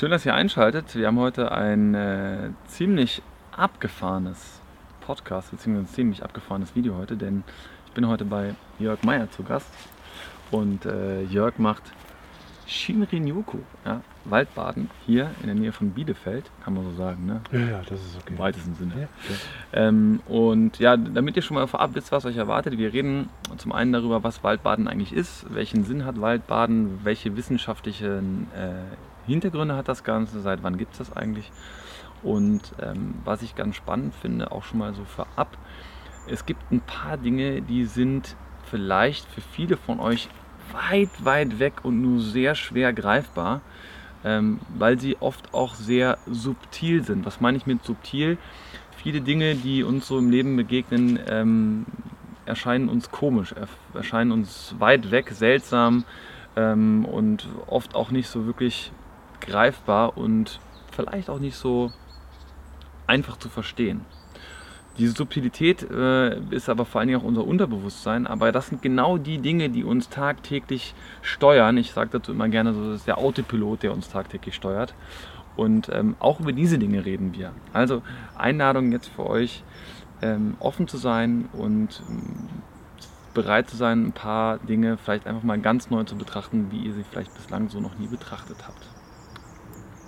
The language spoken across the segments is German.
Schön, dass ihr einschaltet. Wir haben heute ein äh, ziemlich abgefahrenes Podcast, beziehungsweise ein ziemlich abgefahrenes Video heute, denn ich bin heute bei Jörg Meyer zu Gast und äh, Jörg macht Shinrin-yoku, ja, Waldbaden hier in der Nähe von Bielefeld, kann man so sagen, ne? Ja, ja, das ist okay. Im weitesten Sinne. Ja, Ähm, und ja, damit ihr schon mal vorab wisst, was euch erwartet, wir reden zum einen darüber, was Waldbaden eigentlich ist, welchen Sinn hat Waldbaden, welche wissenschaftlichen äh, Hintergründe hat das Ganze, seit wann gibt es das eigentlich. Und ähm, was ich ganz spannend finde, auch schon mal so vorab, es gibt ein paar Dinge, die sind vielleicht für viele von euch weit, weit weg und nur sehr schwer greifbar, ähm, weil sie oft auch sehr subtil sind. Was meine ich mit subtil? Viele Dinge, die uns so im Leben begegnen, ähm, erscheinen uns komisch, er- erscheinen uns weit weg, seltsam ähm, und oft auch nicht so wirklich greifbar und vielleicht auch nicht so einfach zu verstehen. Diese Subtilität äh, ist aber vor allen Dingen auch unser Unterbewusstsein, aber das sind genau die Dinge, die uns tagtäglich steuern. Ich sage dazu immer gerne, so, das ist der Autopilot, der uns tagtäglich steuert. Und ähm, auch über diese Dinge reden wir. Also Einladung jetzt für euch, ähm, offen zu sein und ähm, bereit zu sein, ein paar Dinge vielleicht einfach mal ganz neu zu betrachten, wie ihr sie vielleicht bislang so noch nie betrachtet habt.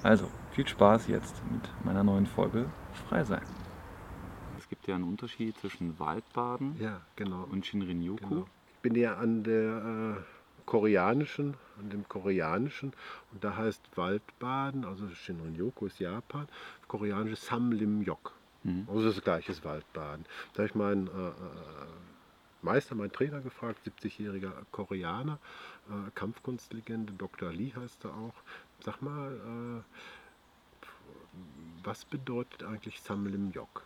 Also, viel Spaß jetzt mit meiner neuen Folge Frei sein. Es gibt ja einen Unterschied zwischen Waldbaden ja, genau. und Shinrin-yoku. genau. Ich bin ja an der äh, koreanischen, an dem koreanischen und da heißt Waldbaden, also Shinrin-yoku ist Japan, koreanisch Samlim-yok. Mhm. Also das gleiche ist Waldbaden. Da habe ich meinen äh, äh, Meister, meinen Trainer gefragt, 70-jähriger Koreaner, äh, Kampfkunstlegende, Dr. Lee heißt er auch. Sag mal, äh, was bedeutet eigentlich Samlim-yok?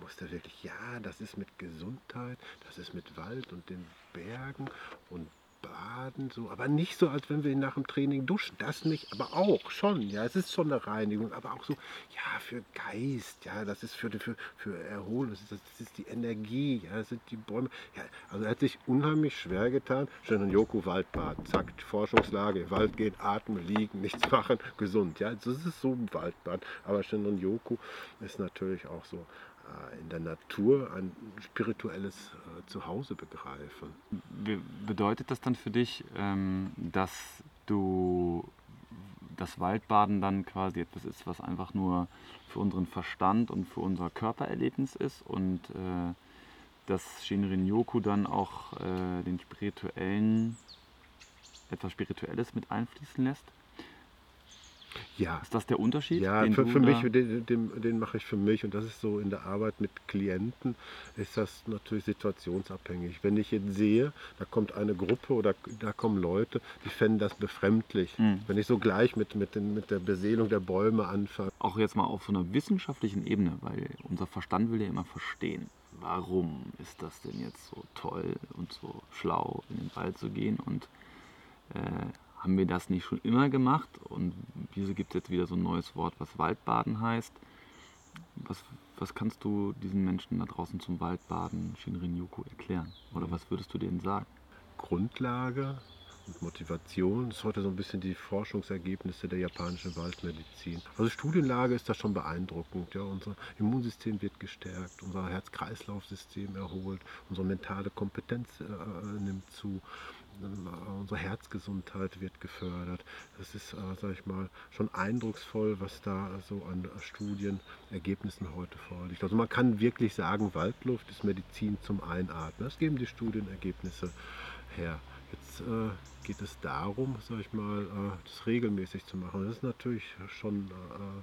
Muss der wirklich, ja, das ist mit Gesundheit, das ist mit Wald und den Bergen und Baden, so, aber nicht so, als wenn wir nach dem Training duschen. Das nicht, aber auch schon, ja, es ist schon eine Reinigung, aber auch so, ja, für Geist, ja, das ist für, für, für Erholung, das ist, das ist die Energie, ja, das sind die Bäume. Ja, also er hat sich unheimlich schwer getan. Shinrin-yoku Waldbaden, zack, Forschungslage, Wald gehen, atmen, liegen, nichts machen, gesund, ja, das ist so ein Waldbad. Aber Shinrin-yoku ist natürlich auch so in der Natur ein spirituelles äh, Zuhause begreifen. Be- Bedeutet das dann für dich, ähm, dass du das Waldbaden dann quasi etwas ist, was einfach nur für unseren Verstand und für unser Körpererlebnis ist und äh, dass Shinrin-yoku dann auch äh, den spirituellen, etwas Spirituelles mit einfließen lässt? Ja, Ist das der Unterschied? Ja, den für, für mich, den, den, den mache ich für mich und das ist so in der Arbeit mit Klienten, ist das natürlich situationsabhängig. Wenn ich jetzt sehe, da kommt eine Gruppe oder da kommen Leute, die fänden das befremdlich. Mhm. Wenn ich so gleich mit, mit, den, mit der Beseelung der Bäume anfange. auch jetzt mal auf so einer wissenschaftlichen Ebene, weil unser Verstand will ja immer verstehen, warum ist das denn jetzt so toll und so schlau, in den Wald zu gehen und äh, haben wir das nicht schon immer gemacht und wieso gibt es jetzt wieder so ein neues Wort, was Waldbaden heißt? Was, was kannst du diesen Menschen da draußen zum Waldbaden Shinrin-yoku erklären? Oder was würdest du denen sagen? Grundlage und Motivation ist heute so ein bisschen die Forschungsergebnisse der japanischen Waldmedizin. Also Studienlage ist da schon beeindruckend. Ja, unser Immunsystem wird gestärkt, unser Herz-Kreislauf-System erholt, unsere mentale Kompetenz äh, nimmt zu, unsere Herzgesundheit wird gefördert. Das ist, äh, sag ich mal, schon eindrucksvoll, was da so an Studienergebnissen heute vorliegt. Also man kann wirklich sagen, Waldluft ist Medizin zum Einatmen. Das geben die Studienergebnisse her. Jetzt äh, geht es darum, sag ich mal, äh, das regelmäßig zu machen. Das ist natürlich schon, äh,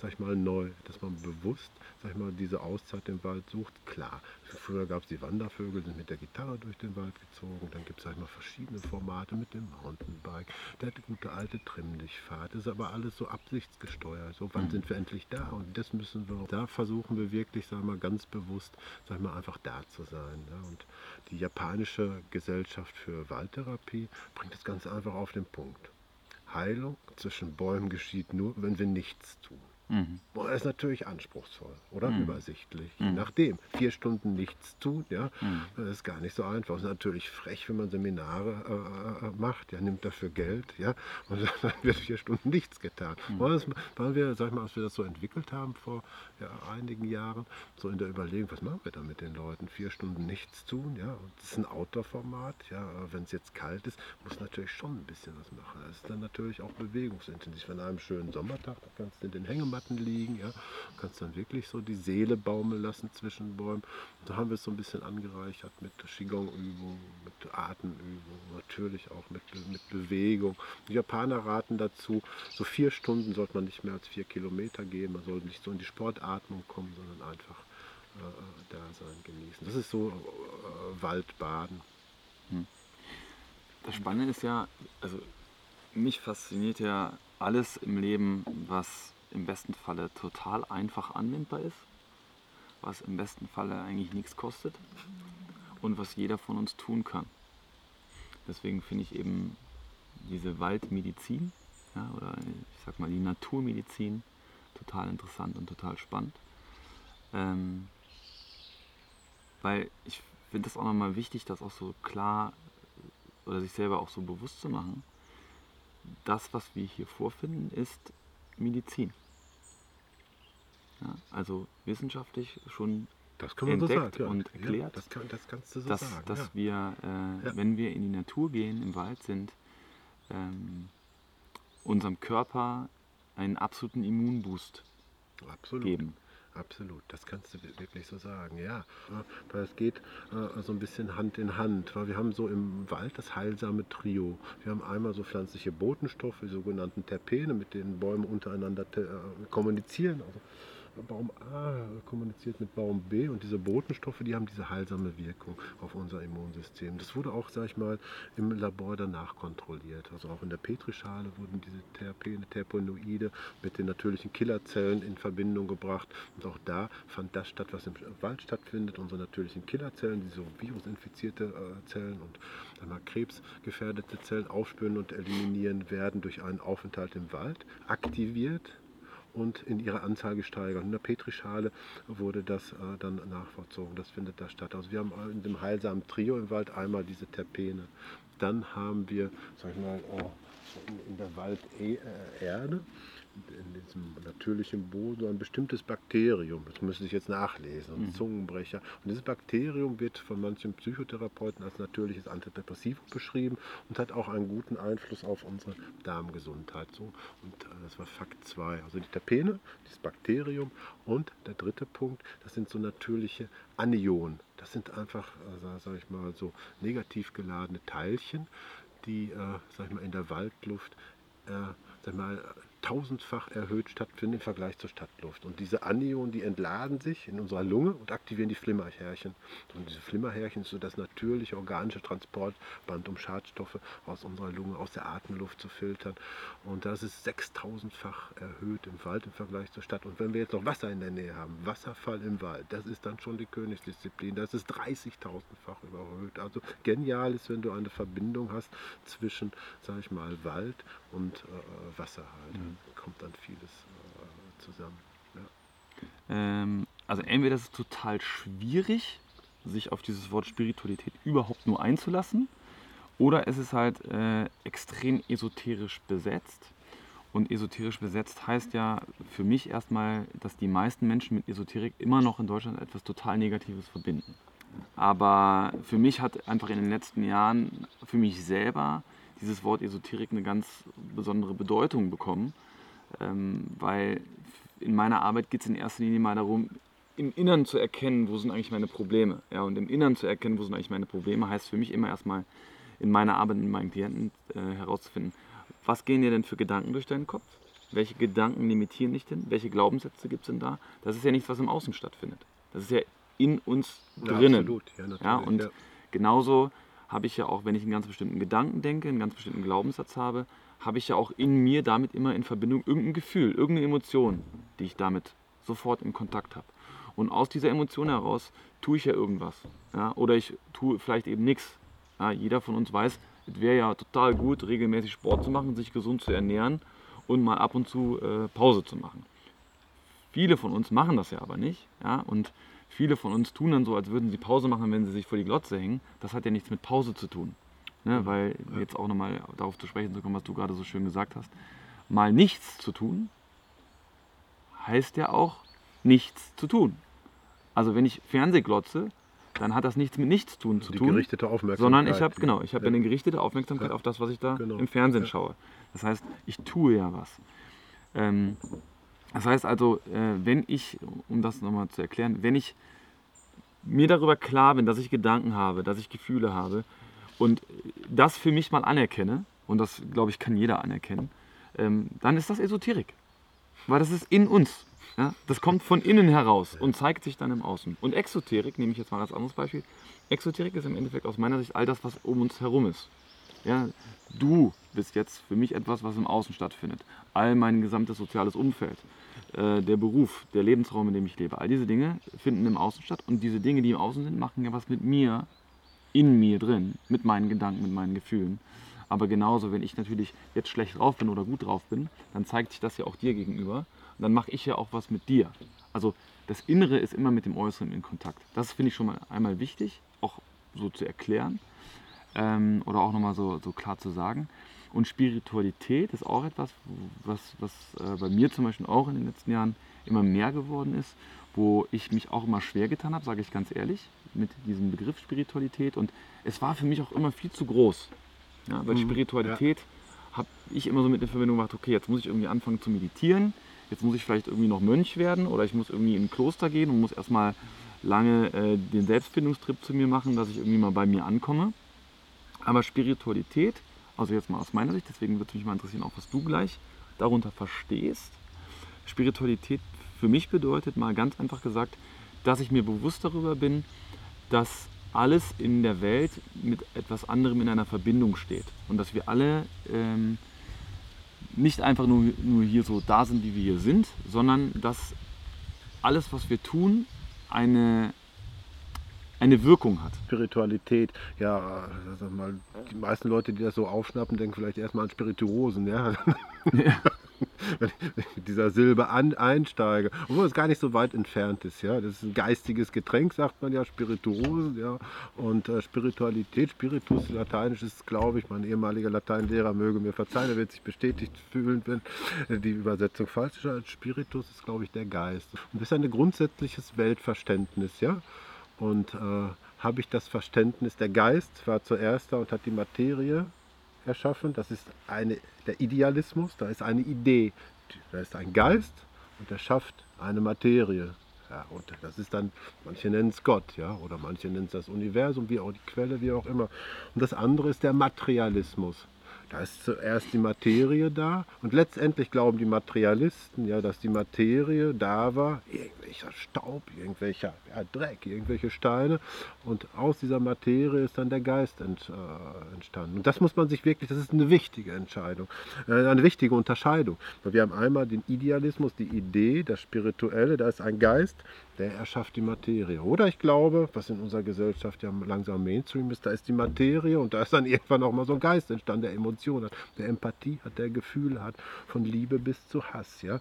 sag ich mal, neu, dass man bewusst, sag ich mal, diese Auszeit im Wald sucht. Klar, früher gab es die Wandervögel, sind mit der Gitarre durch den Wald gezogen. Dann gibt es, sag ich mal, verschiedene Formate mit dem Mountainbike. Der gute alte Trimm-dich-Fahrt. Das ist aber alles so absichtsgesteuert. So, wann Mhm. sind wir endlich da? Und das müssen wir, da versuchen wir wirklich, sag ich mal, ganz bewusst, sag ich mal, einfach da zu sein. Ja? Und die japanische Gesellschaft für Waldtherapie bringt das Ganze einfach auf den Punkt. Heilung zwischen Bäumen geschieht nur, wenn wir nichts tun. Mhm. Er ist natürlich anspruchsvoll oder mhm. übersichtlich, je mhm. nachdem. Vier Stunden nichts tun, ja, mhm. das ist gar nicht so einfach. Es ist natürlich frech, wenn man Seminare äh, äh macht, ja, nimmt dafür Geld, ja, und dann wird vier Stunden nichts getan. Mhm. Das, weil wir, sag ich mal, als wir das so entwickelt haben vor ja, einigen Jahren, so in der Überlegung, was machen wir da mit den Leuten? Vier Stunden nichts tun, ja, und das ist ein Outdoor-Format, ja, wenn es jetzt kalt ist, muss natürlich schon ein bisschen was machen. Das ist dann natürlich auch bewegungsintensiv. An einem schönen Sommertag, da kannst du in den Hängematten Matten liegen. Ja. Du kannst dann wirklich so die Seele baumeln lassen zwischen Bäumen. Da haben wir es so ein bisschen angereichert mit Qigong-Übungen, mit Atemübungen, natürlich auch mit, mit Bewegung. Die Japaner raten dazu, so vier Stunden sollte man nicht mehr als vier Kilometer gehen. Man sollte nicht so in die Sportatmung kommen, sondern einfach äh, da sein, genießen. Das ist so äh, Waldbaden. Hm. Das Spannende ist ja, also mich fasziniert ja alles im Leben, was im besten Falle total einfach anwendbar ist, was im besten Falle eigentlich nichts kostet und was jeder von uns tun kann. Deswegen finde ich eben diese Waldmedizin ja, oder ich sag mal die Naturmedizin total interessant und total spannend. Ähm, weil ich finde es auch nochmal wichtig, das auch so klar oder sich selber auch so bewusst zu machen. Das, was wir hier vorfinden, ist Medizin. Ja, also wissenschaftlich schon entdeckt so sagen, ja. und erklärt, ja, das, kann, das kannst du so dass, sagen, dass wir, äh, wenn wir in die Natur gehen, im Wald sind, ähm, unserem Körper einen absoluten Immunboost Absolut. geben. Absolut, das kannst du wirklich so sagen, ja. Weil es geht äh, so ein bisschen Hand in Hand, weil wir haben so im Wald das heilsame Trio. Wir haben einmal so pflanzliche Botenstoffe, die sogenannten Terpene, mit denen Bäume untereinander äh, kommunizieren. Also Baum A kommuniziert mit Baum B und diese Botenstoffe, die haben diese heilsame Wirkung auf unser Immunsystem. Das wurde auch, sag ich mal, im Labor danach kontrolliert. Also auch in der Petrischale wurden diese Terpene, Terpenoide mit den natürlichen Killerzellen in Verbindung gebracht. Und auch da fand das statt, was im Wald stattfindet. Unsere natürlichen Killerzellen, die so virusinfizierte äh, Zellen und einmal krebsgefährdete Zellen aufspüren und eliminieren werden durch einen Aufenthalt im Wald, aktiviert und in ihrer Anzahl gesteigert. In der Petrischale wurde das äh, dann nachvollzogen. Das findet da statt. Also wir haben in dem heilsamen Trio im Wald einmal diese Terpene. Dann haben wir, sag ich mal, äh, in der Walderde in diesem natürlichen Boden so ein bestimmtes Bakterium. Das müsste ich jetzt nachlesen, ein mhm. Zungenbrecher. Und dieses Bakterium wird von manchen Psychotherapeuten als natürliches Antidepressivum beschrieben und hat auch einen guten Einfluss auf unsere Darmgesundheit. So, und äh, das war Fakt 2. Also die Terpene, dieses Bakterium und der dritte Punkt, das sind so natürliche Anionen. Das sind einfach, also, sag ich mal, so negativ geladene Teilchen, die, äh, sag ich mal, in der Waldluft äh, sag mal, tausendfach erhöht stattfinden im Vergleich zur Stadtluft. Und diese Anionen, die entladen sich in unserer Lunge und aktivieren die Flimmerhärchen. Und diese Flimmerhärchen sind so das natürliche organische Transportband, um Schadstoffe aus unserer Lunge, aus der Atemluft zu filtern. Und das ist sechstausendfach erhöht im Wald im Vergleich zur Stadt. Und wenn wir jetzt noch Wasser in der Nähe haben, Wasserfall im Wald, das ist dann schon die Königsdisziplin. Das ist 30.000-fach überhöht. Also genial ist, wenn du eine Verbindung hast zwischen, sage ich mal, Wald und äh, Wasser halt. Mhm kommt dann vieles äh, zusammen. Ja. Ähm, also entweder ist es total schwierig, sich auf dieses Wort Spiritualität überhaupt nur einzulassen, oder es ist halt äh, extrem esoterisch besetzt. Und esoterisch besetzt heißt ja für mich erstmal, dass die meisten Menschen mit Esoterik immer noch in Deutschland etwas total Negatives verbinden. Aber für mich hat einfach in den letzten Jahren, für mich selber, dieses Wort Esoterik eine ganz besondere Bedeutung bekommen ähm, weil in meiner Arbeit geht es in erster Linie mal darum, im Innern zu erkennen, wo sind eigentlich meine Probleme. Ja, und im Innern zu erkennen, wo sind eigentlich meine Probleme, heißt für mich immer erstmal in meiner Arbeit mit meinen Klienten äh, herauszufinden, was gehen dir denn für Gedanken durch deinen Kopf? Welche Gedanken limitieren dich denn? Welche Glaubenssätze gibt es denn da? Das ist ja nichts, was im Außen stattfindet. Das ist ja in uns drinnen. Ja, absolut. Ja, ja, und ja. genauso habe ich ja auch, wenn ich einen ganz bestimmten Gedanken denke, einen ganz bestimmten Glaubenssatz habe, habe ich ja auch in mir damit immer in Verbindung irgendein Gefühl, irgendeine Emotion, die ich damit sofort in Kontakt habe. Und aus dieser Emotion heraus tue ich ja irgendwas. Ja? Oder ich tue vielleicht eben nichts. Ja? Jeder von uns weiß, es wäre ja total gut, regelmäßig Sport zu machen, sich gesund zu ernähren und mal ab und zu äh, Pause zu machen. Viele von uns machen das ja aber nicht. Ja? Und viele von uns tun dann so, als würden sie Pause machen, wenn sie sich vor die Glotze hängen. Das hat ja nichts mit Pause zu tun. Ne? Mhm. Weil jetzt auch nochmal darauf zu sprechen zu kommen, was du gerade so schön gesagt hast. Mal nichts zu tun, heißt ja auch nichts zu tun. Also wenn ich Fernseh glotze, dann hat das nichts mit Nichtstun zu die tun. gerichtete Aufmerksamkeit. Sondern ich habe genau, ich habe Ja. eine gerichtete Aufmerksamkeit Ja. auf das, was ich da Genau. im Fernsehen Ja. schaue. Das heißt, ich tue ja was. Ähm, das heißt also, äh, wenn ich, um das nochmal zu erklären, wenn ich mir darüber klar bin, dass ich Gedanken habe, dass ich Gefühle habe und das für mich mal anerkenne, und das glaube ich kann jeder anerkennen, ähm, dann ist das Esoterik. Weil das ist in uns. Ja? Das kommt von innen heraus und zeigt sich dann im Außen. Und Exoterik, nehme ich jetzt mal als anderes Beispiel, Exoterik ist im Endeffekt aus meiner Sicht all das, was um uns herum ist. Ja, du bist jetzt für mich etwas, was im Außen stattfindet. All mein gesamtes soziales Umfeld, äh, der Beruf, der Lebensraum, in dem ich lebe, all diese Dinge finden im Außen statt. Und diese Dinge, die im Außen sind, machen ja was mit mir, in mir drin, mit meinen Gedanken, mit meinen Gefühlen. Aber genauso, wenn ich natürlich jetzt schlecht drauf bin oder gut drauf bin, dann zeigt sich das ja auch dir gegenüber. Und dann mache ich ja auch was mit dir. Also das Innere ist immer mit dem Äußeren in Kontakt. Das finde ich schon mal einmal wichtig, auch so zu erklären ähm, oder auch nochmal so, so klar zu sagen. Und Spiritualität ist auch etwas, was, was äh, bei mir zum Beispiel auch in den letzten Jahren immer mehr geworden ist, wo ich mich auch immer schwer getan habe, sage ich ganz ehrlich, mit diesem Begriff Spiritualität. Und es war für mich auch immer viel zu groß. Ja, weil Mhm, Spiritualität habe ich immer so mit in Verbindung gemacht, okay, jetzt muss ich irgendwie anfangen zu meditieren, jetzt muss ich vielleicht irgendwie noch Mönch werden oder ich muss irgendwie in ein Kloster gehen und muss erstmal lange äh, den Selbstfindungstrip zu mir machen, dass ich irgendwie mal bei mir ankomme. Aber Spiritualität, also jetzt mal aus meiner Sicht, deswegen würde mich mal interessieren, auch was du gleich darunter verstehst. Spiritualität für mich bedeutet mal ganz einfach gesagt, dass ich mir bewusst darüber bin, dass alles in der Welt mit etwas anderem in einer Verbindung steht und dass wir alle ähm, nicht einfach nur, nur hier so da sind, wie wir hier sind, sondern dass alles, was wir tun, eine, eine Wirkung hat. Spiritualität, ja, sag mal, die meisten Leute, die das so aufschnappen, denken vielleicht erstmal an Spirituosen, ja. Wenn ich mit dieser Silbe an, einsteige, obwohl es gar nicht so weit entfernt ist, ja. Das ist ein geistiges Getränk, sagt man ja, Spirituosen, ja. Und äh, Spiritualität, Spiritus, lateinisch ist, glaube ich, mein ehemaliger Lateinlehrer möge mir verzeihen, er wird sich bestätigt fühlen, wenn die Übersetzung falsch ist. Spiritus ist, glaube ich, der Geist. Und das ist ein grundsätzliches Weltverständnis, ja. Und äh, habe ich das Verständnis, der Geist war zuerst da und hat die Materie erschaffen. Das ist eine, der Idealismus, da ist eine Idee, da ist ein Geist und der schafft eine Materie. Ja, und das ist dann, manche nennen es Gott, ja, oder manche nennen es das Universum, wie auch die Quelle, wie auch immer. Und das andere ist der Materialismus. Da ist zuerst die Materie da und letztendlich glauben die Materialisten, ja, dass die Materie da war, irgendwelcher Staub, irgendwelcher ja, Dreck, irgendwelche Steine und aus dieser Materie ist dann der Geist ent, äh, entstanden. Und das muss man sich wirklich, das ist eine wichtige Entscheidung, äh, eine wichtige Unterscheidung. Wir haben einmal den Idealismus, die Idee, das Spirituelle, da ist ein Geist, der erschafft die Materie. Oder ich glaube, was in unserer Gesellschaft ja langsam Mainstream ist, da ist die Materie und da ist dann irgendwann auch mal so ein Geist entstanden, der Emotionen hat, der Empathie hat, der Gefühle hat, von Liebe bis zu Hass. Ja?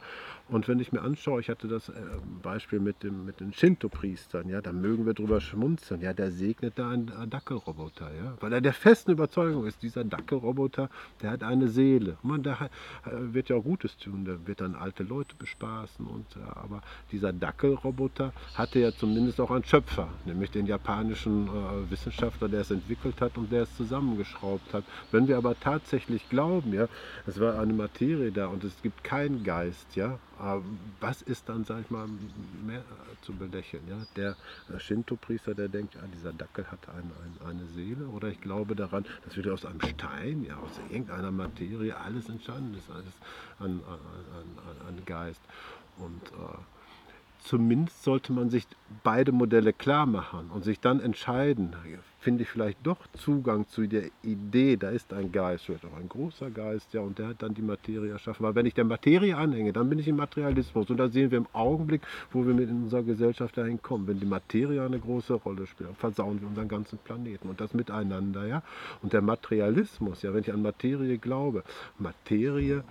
Und wenn ich mir anschaue, ich hatte das äh, Beispiel mit, dem, mit den Shinto-Priestern, ja, da mögen wir drüber schmunzeln, ja, der segnet da einen äh, Dackelroboter, ja, weil er der festen Überzeugung ist, dieser Dackelroboter, der hat eine Seele. Man, der äh, wird ja auch Gutes tun, der wird dann alte Leute bespaßen und, aber dieser Dackelroboter hatte ja zumindest auch einen Schöpfer, nämlich den japanischen äh, Wissenschaftler, der es entwickelt hat und der es zusammengeschraubt hat. Wenn wir aber tatsächlich glauben, ja, es war eine Materie da und es gibt keinen Geist, ja, äh, was ist dann, sag ich mal, mehr zu belächeln? Ja? Der äh, Shinto-Priester, der denkt, ja, dieser Dackel hat ein, ein, eine Seele oder ich glaube daran, dass wieder aus einem Stein, ja, aus irgendeiner Materie alles entstanden ist, alles an, an, an, an Geist. Und äh, zumindest sollte man sich beide Modelle klar machen und sich dann entscheiden, finde ich vielleicht doch Zugang zu der Idee, da ist ein Geist, vielleicht auch ein großer Geist, ja, und der hat dann die Materie erschaffen. Weil wenn ich der Materie anhänge, dann bin ich im Materialismus. Und da sehen wir im Augenblick, wo wir mit unserer Gesellschaft dahin kommen. Wenn die Materie eine große Rolle spielt, dann versauen wir unseren ganzen Planeten und das miteinander, ja. Und der Materialismus, ja, wenn ich an Materie glaube, Materie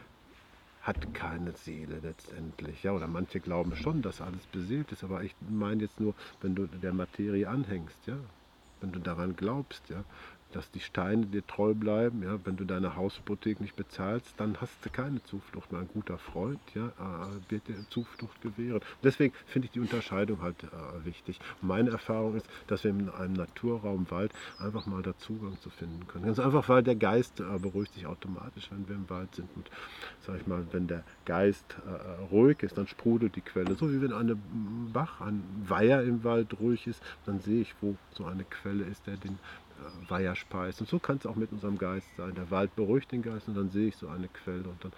hat keine Seele letztendlich. Ja, oder manche glauben schon, dass alles beseelt ist, aber ich meine jetzt nur, wenn du der Materie anhängst, ja, wenn du daran glaubst, ja, dass die Steine dir treu bleiben. Ja? Wenn du deine Haushypothek nicht bezahlst, dann hast du keine Zuflucht mehr. Ein guter Freund ja, äh, wird dir Zuflucht gewähren. Deswegen finde ich die Unterscheidung halt äh, wichtig. meine Erfahrung ist, dass wir in einem Naturraum Wald einfach mal da Zugang zu finden können. Ganz einfach, weil der Geist äh, beruhigt sich automatisch, wenn wir im Wald sind. Und sag ich mal, wenn der Geist äh, ruhig ist, dann sprudelt die Quelle. So wie wenn eine Bach, ein Weiher im Wald ruhig ist, dann sehe ich, wo so eine Quelle ist, der den Weiher speist. Und so kann es auch mit unserem Geist sein. Der Wald beruhigt den Geist und dann sehe ich so eine Quelle und dann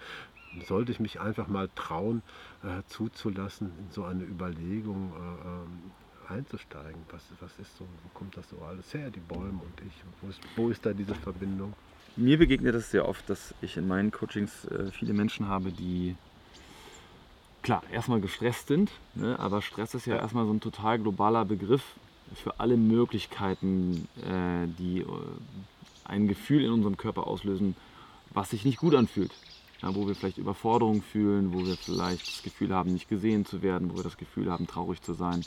sollte ich mich einfach mal trauen, äh, zuzulassen, in so eine Überlegung äh, ähm, einzusteigen. Was, was ist so, wo kommt das so alles her, die Bäume und ich? Wo ist, wo ist da diese Verbindung? Mir begegnet es sehr oft, dass ich in meinen Coachings äh, viele Menschen habe, die klar erstmal gestresst sind, ne? aber Stress ist ja erstmal so ein total globaler Begriff für alle Möglichkeiten, äh, die äh, ein Gefühl in unserem Körper auslösen, was sich nicht gut anfühlt. Ja, wo wir vielleicht Überforderung fühlen, wo wir vielleicht das Gefühl haben, nicht gesehen zu werden, wo wir das Gefühl haben, traurig zu sein,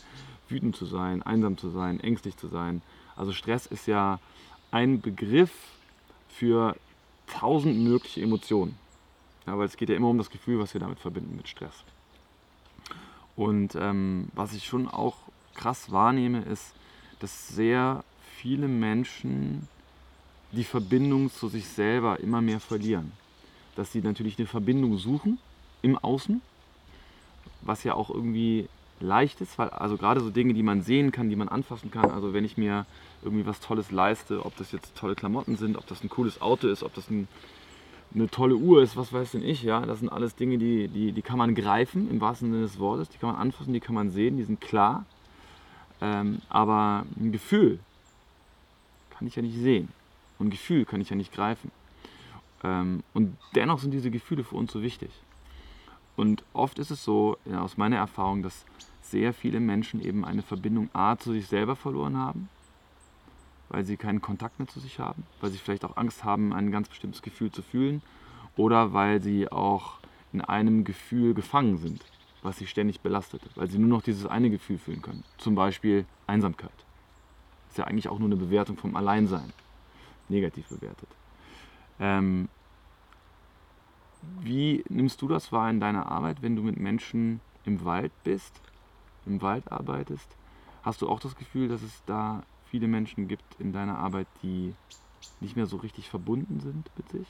wütend zu sein, einsam zu sein, ängstlich zu sein. Also Stress ist ja ein Begriff für tausend mögliche Emotionen. Ja, weil es geht ja immer um das Gefühl, was wir damit verbinden mit Stress. Und ähm, was ich schon auch krass wahrnehme, ist, dass sehr viele Menschen die Verbindung zu sich selber immer mehr verlieren. Dass sie natürlich eine Verbindung suchen im Außen, was ja auch irgendwie leicht ist, weil also gerade so Dinge, die man sehen kann, die man anfassen kann, also wenn ich mir irgendwie was Tolles leiste, ob das jetzt tolle Klamotten sind, ob das ein cooles Auto ist, ob das ein, eine tolle Uhr ist, was weiß denn ich, ja, das sind alles Dinge, die, die, die kann man greifen im wahrsten Sinne des Wortes, die kann man anfassen, die kann man sehen, die sind klar ähm, aber ein Gefühl kann ich ja nicht sehen. Und ein Gefühl kann ich ja nicht greifen. Ähm, und dennoch sind diese Gefühle für uns so wichtig. Und oft ist es so, ja, aus meiner Erfahrung, dass sehr viele Menschen eben eine Verbindung A zu sich selber verloren haben, weil sie keinen Kontakt mehr zu sich haben, weil sie vielleicht auch Angst haben, ein ganz bestimmtes Gefühl zu fühlen oder weil sie auch in einem Gefühl gefangen sind was sie ständig belastet, weil sie nur noch dieses eine Gefühl fühlen können. Zum Beispiel Einsamkeit. Ist ja eigentlich auch nur eine Bewertung vom Alleinsein. Negativ bewertet. Ähm, wie nimmst du das wahr in deiner Arbeit, wenn du mit Menschen im Wald bist, im Wald arbeitest? Hast du auch das Gefühl, dass es da viele Menschen gibt in deiner Arbeit, die nicht mehr so richtig verbunden sind mit sich?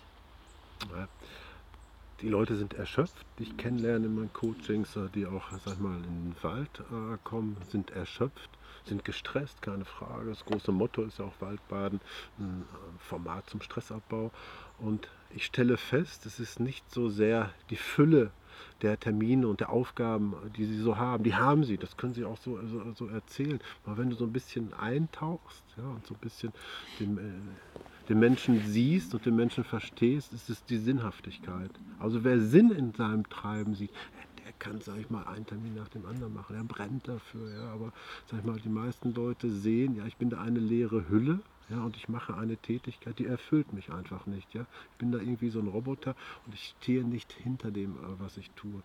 Ja die Leute sind erschöpft, die ich kennenlerne in meinen Coachings, äh, die auch, sag mal, in den Wald äh, kommen, sind erschöpft, sind gestresst, keine Frage. Das große Motto ist ja auch Waldbaden, ein äh, Format zum Stressabbau. Und ich stelle fest, es ist nicht so sehr die Fülle der Termine und der Aufgaben, die sie so haben. Die haben sie, das können sie auch so, so, so erzählen. Aber wenn du so ein bisschen eintauchst ja, und so ein bisschen dem, äh, den Menschen siehst und den Menschen verstehst, ist es die Sinnhaftigkeit. Also wer Sinn in seinem Treiben sieht, der kann, sag ich mal, einen Termin nach dem anderen machen. Er brennt dafür. Ja. Aber sag ich mal, die meisten Leute sehen, ja, ich bin da eine leere Hülle. Ja, und ich mache eine Tätigkeit, die erfüllt mich einfach nicht. Ja. Ich bin da irgendwie so ein Roboter und ich stehe nicht hinter dem, äh, was ich tue.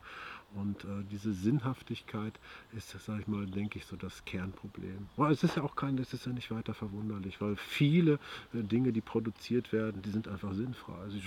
Und äh, diese Sinnhaftigkeit ist, sage ich mal, denke ich, so das Kernproblem. Aber es ist ja auch kein, es ist ja nicht weiter verwunderlich, weil viele äh, Dinge, die produziert werden, die sind einfach sinnfrei. Sie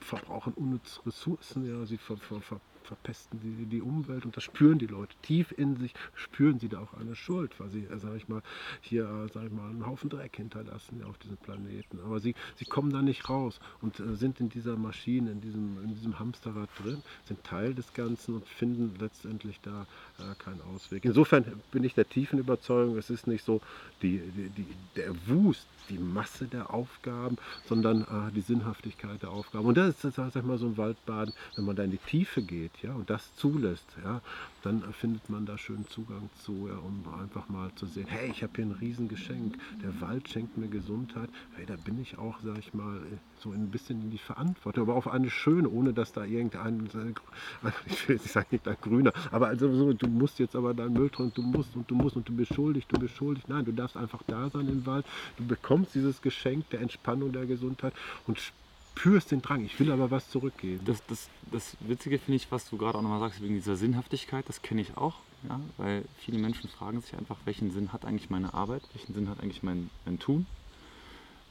verbrauchen unnütze Ressourcen, ja, sie ver, ver, ver verpesten die, die Umwelt und das spüren die Leute. Tief in sich spüren sie da auch eine Schuld, weil sie, sage ich mal, hier, sage ich mal, einen Haufen Dreck hinterlassen auf diesem Planeten. Aber sie, sie kommen da nicht raus und äh, sind in dieser Maschine, in diesem, in diesem Hamsterrad drin, sind Teil des Ganzen und finden letztendlich da äh, keinen Ausweg. Insofern bin ich der tiefen Überzeugung, es ist nicht so die, die, die der Wust, die Masse der Aufgaben, sondern äh, die Sinnhaftigkeit der Aufgaben. Und das ist, sag ich mal, so ein Waldbaden, wenn man da in die Tiefe geht ja, und das zulässt, ja, dann findet man da schön Zugang zu, ja, um einfach mal zu sehen, hey, ich habe hier ein Riesengeschenk, der Wald schenkt mir Gesundheit, hey, da bin ich auch, sag ich mal, so ein bisschen in die Verantwortung, aber auf eine schöne, ohne dass da irgendein, ich will nicht sagen, nicht ein Grüner, aber also so, du musst jetzt aber deinen Müll tun, du musst und du musst und du bist schuldig, du bist schuldig. Nein, du darfst einfach da sein im Wald, du bekommst dieses Geschenk der Entspannung, der Gesundheit und spürst den Drang, ich will aber was zurückgeben. Das, das, das Witzige finde ich, was du gerade auch nochmal sagst, wegen dieser Sinnhaftigkeit, das kenne ich auch. Ja? Weil viele Menschen fragen sich einfach, welchen Sinn hat eigentlich meine Arbeit, welchen Sinn hat eigentlich mein, mein Tun.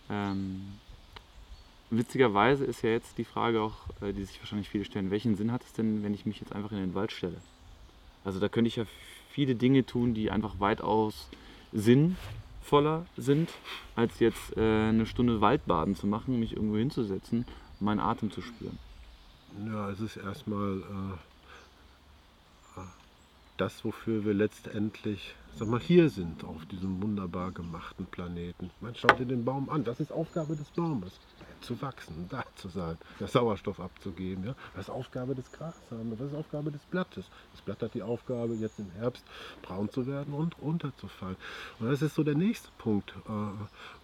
Ähm, witzigerweise ist ja jetzt die Frage auch, äh, die sich wahrscheinlich viele stellen, welchen Sinn hat es denn, wenn ich mich jetzt einfach in den Wald stelle? Also da könnte ich ja viele Dinge tun, die einfach weitaus sinnvoller sind, als jetzt äh, eine Stunde Waldbaden zu machen, mich irgendwo hinzusetzen, meinen Atem zu spüren. Ja, es ist erstmal äh, äh das, wofür wir letztendlich sag mal, hier sind auf diesem wunderbar gemachten Planeten. Man schaut dir den Baum an, das ist Aufgabe des Baumes zu wachsen, da zu sein, der Sauerstoff abzugeben. Ja? Das ist Aufgabe des Grashalms, das ist Aufgabe des Blattes. Das Blatt hat die Aufgabe, jetzt im Herbst braun zu werden und runterzufallen. Und das ist so der nächste Punkt, äh,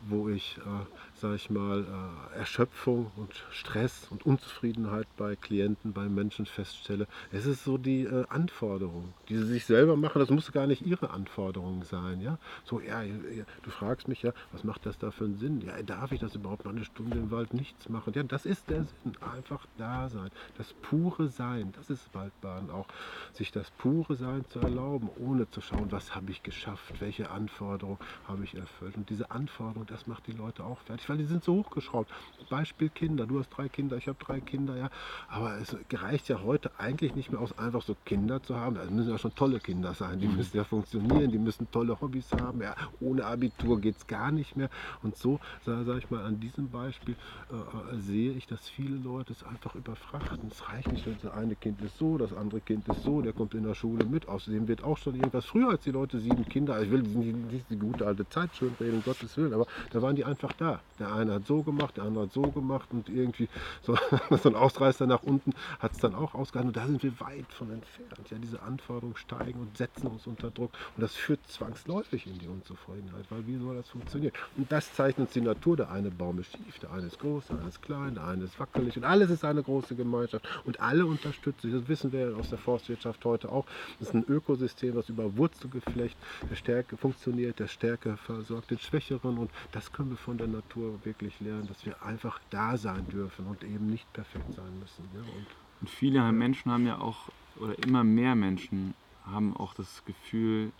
wo ich, äh, sage ich mal, äh, Erschöpfung und Stress und Unzufriedenheit bei Klienten, bei Menschen feststelle. Es ist so die äh, Anforderung, die sie sich selber machen. Das muss gar nicht ihre Anforderung sein. Ja? So, ja, du fragst mich ja, was macht das da für einen Sinn? Ja, darf ich das überhaupt mal eine Stunde im Wald Wald nichts machen. Ja, das ist der Sinn. Einfach da sein. Das pure Sein. Das ist Waldbaden auch. Sich das pure Sein zu erlauben, ohne zu schauen, was habe ich geschafft, welche Anforderungen habe ich erfüllt. Und diese Anforderung, das macht die Leute auch fertig, weil die sind so hochgeschraubt. Beispiel Kinder. Du hast drei Kinder, ich habe drei Kinder, ja. Aber es reicht ja heute eigentlich nicht mehr aus, einfach so Kinder zu haben. Das müssen ja schon tolle Kinder sein. Die mhm. müssen ja funktionieren, die müssen tolle Hobbys haben. Ja. Ohne Abitur geht es gar nicht mehr. Und so, sage ich mal, an diesem Beispiel äh, sehe ich, dass viele Leute es einfach überfrachten. Es reicht nicht, das eine Kind ist so, das andere Kind ist so, der kommt in der Schule mit. Außerdem wird auch schon irgendwas früher als die Leute sieben Kinder. Ich will nicht die gute alte Zeit schön reden, um Gottes Willen, aber da waren die einfach da. Der eine hat so gemacht, der andere hat so gemacht und irgendwie so, so ein Ausreißer nach unten hat es dann auch ausgehalten. Und da sind wir weit von entfernt. Ja, diese Anforderungen steigen und setzen uns unter Druck. Und das führt zwangsläufig in die Unzufriedenheit, weil wie soll das funktionieren? Und das zeigt uns die Natur. Der eine Baum ist schief, der eine ist groß, eine ist klein, der eine ist wackelig und alles ist eine große Gemeinschaft und alle unterstützen sich. Das wissen wir aus der Forstwirtschaft heute auch. Das ist ein Ökosystem, was über Wurzelgeflecht der Stärke funktioniert, der Stärke versorgt den Schwächeren und das können wir von der Natur wirklich lernen, dass wir einfach da sein dürfen und eben nicht perfekt sein müssen. Ja? Und, und viele. Menschen haben ja auch, oder immer mehr Menschen haben auch das Gefühl,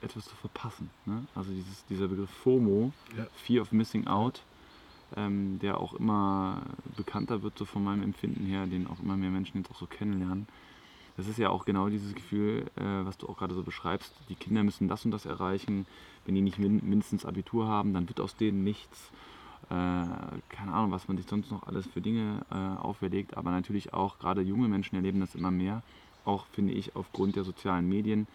etwas zu verpassen. Ne? Also dieses, dieser Begriff FOMO, ja. Fear of Missing Out, ähm, der auch immer bekannter wird, so von meinem Empfinden her, den auch immer mehr Menschen jetzt auch so kennenlernen. Das ist ja auch genau dieses Gefühl, äh, was du auch gerade so beschreibst. Die Kinder müssen das und das erreichen. Wenn die nicht min mindestens Abitur haben, dann wird aus denen nichts. Äh, keine Ahnung, was man sich sonst noch alles für Dinge äh, auferlegt. Aber natürlich auch gerade junge Menschen erleben das immer mehr. Auch finde ich aufgrund der sozialen Medien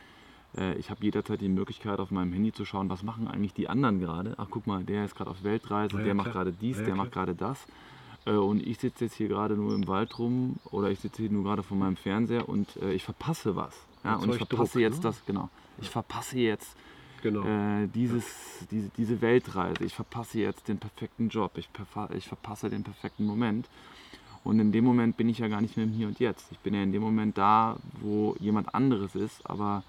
ich habe jederzeit die Möglichkeit, auf meinem Handy zu schauen, was machen eigentlich die anderen gerade. Ach, guck mal, der ist gerade auf Weltreise, ja, der macht gerade dies, ja, der macht gerade das. Äh, und ich sitze jetzt hier gerade nur im Wald rum oder ich sitze hier nur gerade vor meinem Fernseher und äh, ich verpasse was. Ja, und ich verpasse Druck, jetzt ne? das, genau. Ich verpasse jetzt genau. äh, dieses, diese, diese Weltreise. Ich verpasse jetzt den perfekten Job. Ich, ich verpasse den perfekten Moment. Und in dem Moment bin ich ja gar nicht mehr im Hier und Jetzt. Ich bin ja in dem Moment da, wo jemand anderes ist, aber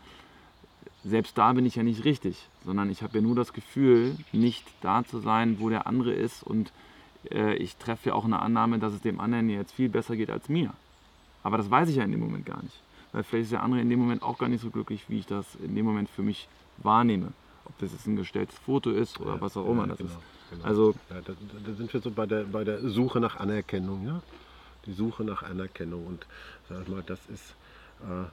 selbst da bin ich ja nicht richtig, sondern ich habe ja nur das Gefühl, nicht da zu sein, wo der andere ist und äh, ich treffe ja auch eine Annahme, dass es dem anderen jetzt viel besser geht als mir. Aber das weiß ich ja in dem Moment gar nicht, weil vielleicht ist der andere in dem Moment auch gar nicht so glücklich, wie ich das in dem Moment für mich wahrnehme. Ob das jetzt ein gestelltes Foto ist oder ja, was auch immer ja, das genau, ist. Genau. Also, ja, da, da, sind wir so bei der, bei der Suche nach Anerkennung, ja? Die Suche nach Anerkennung und sag mal, das ist äh,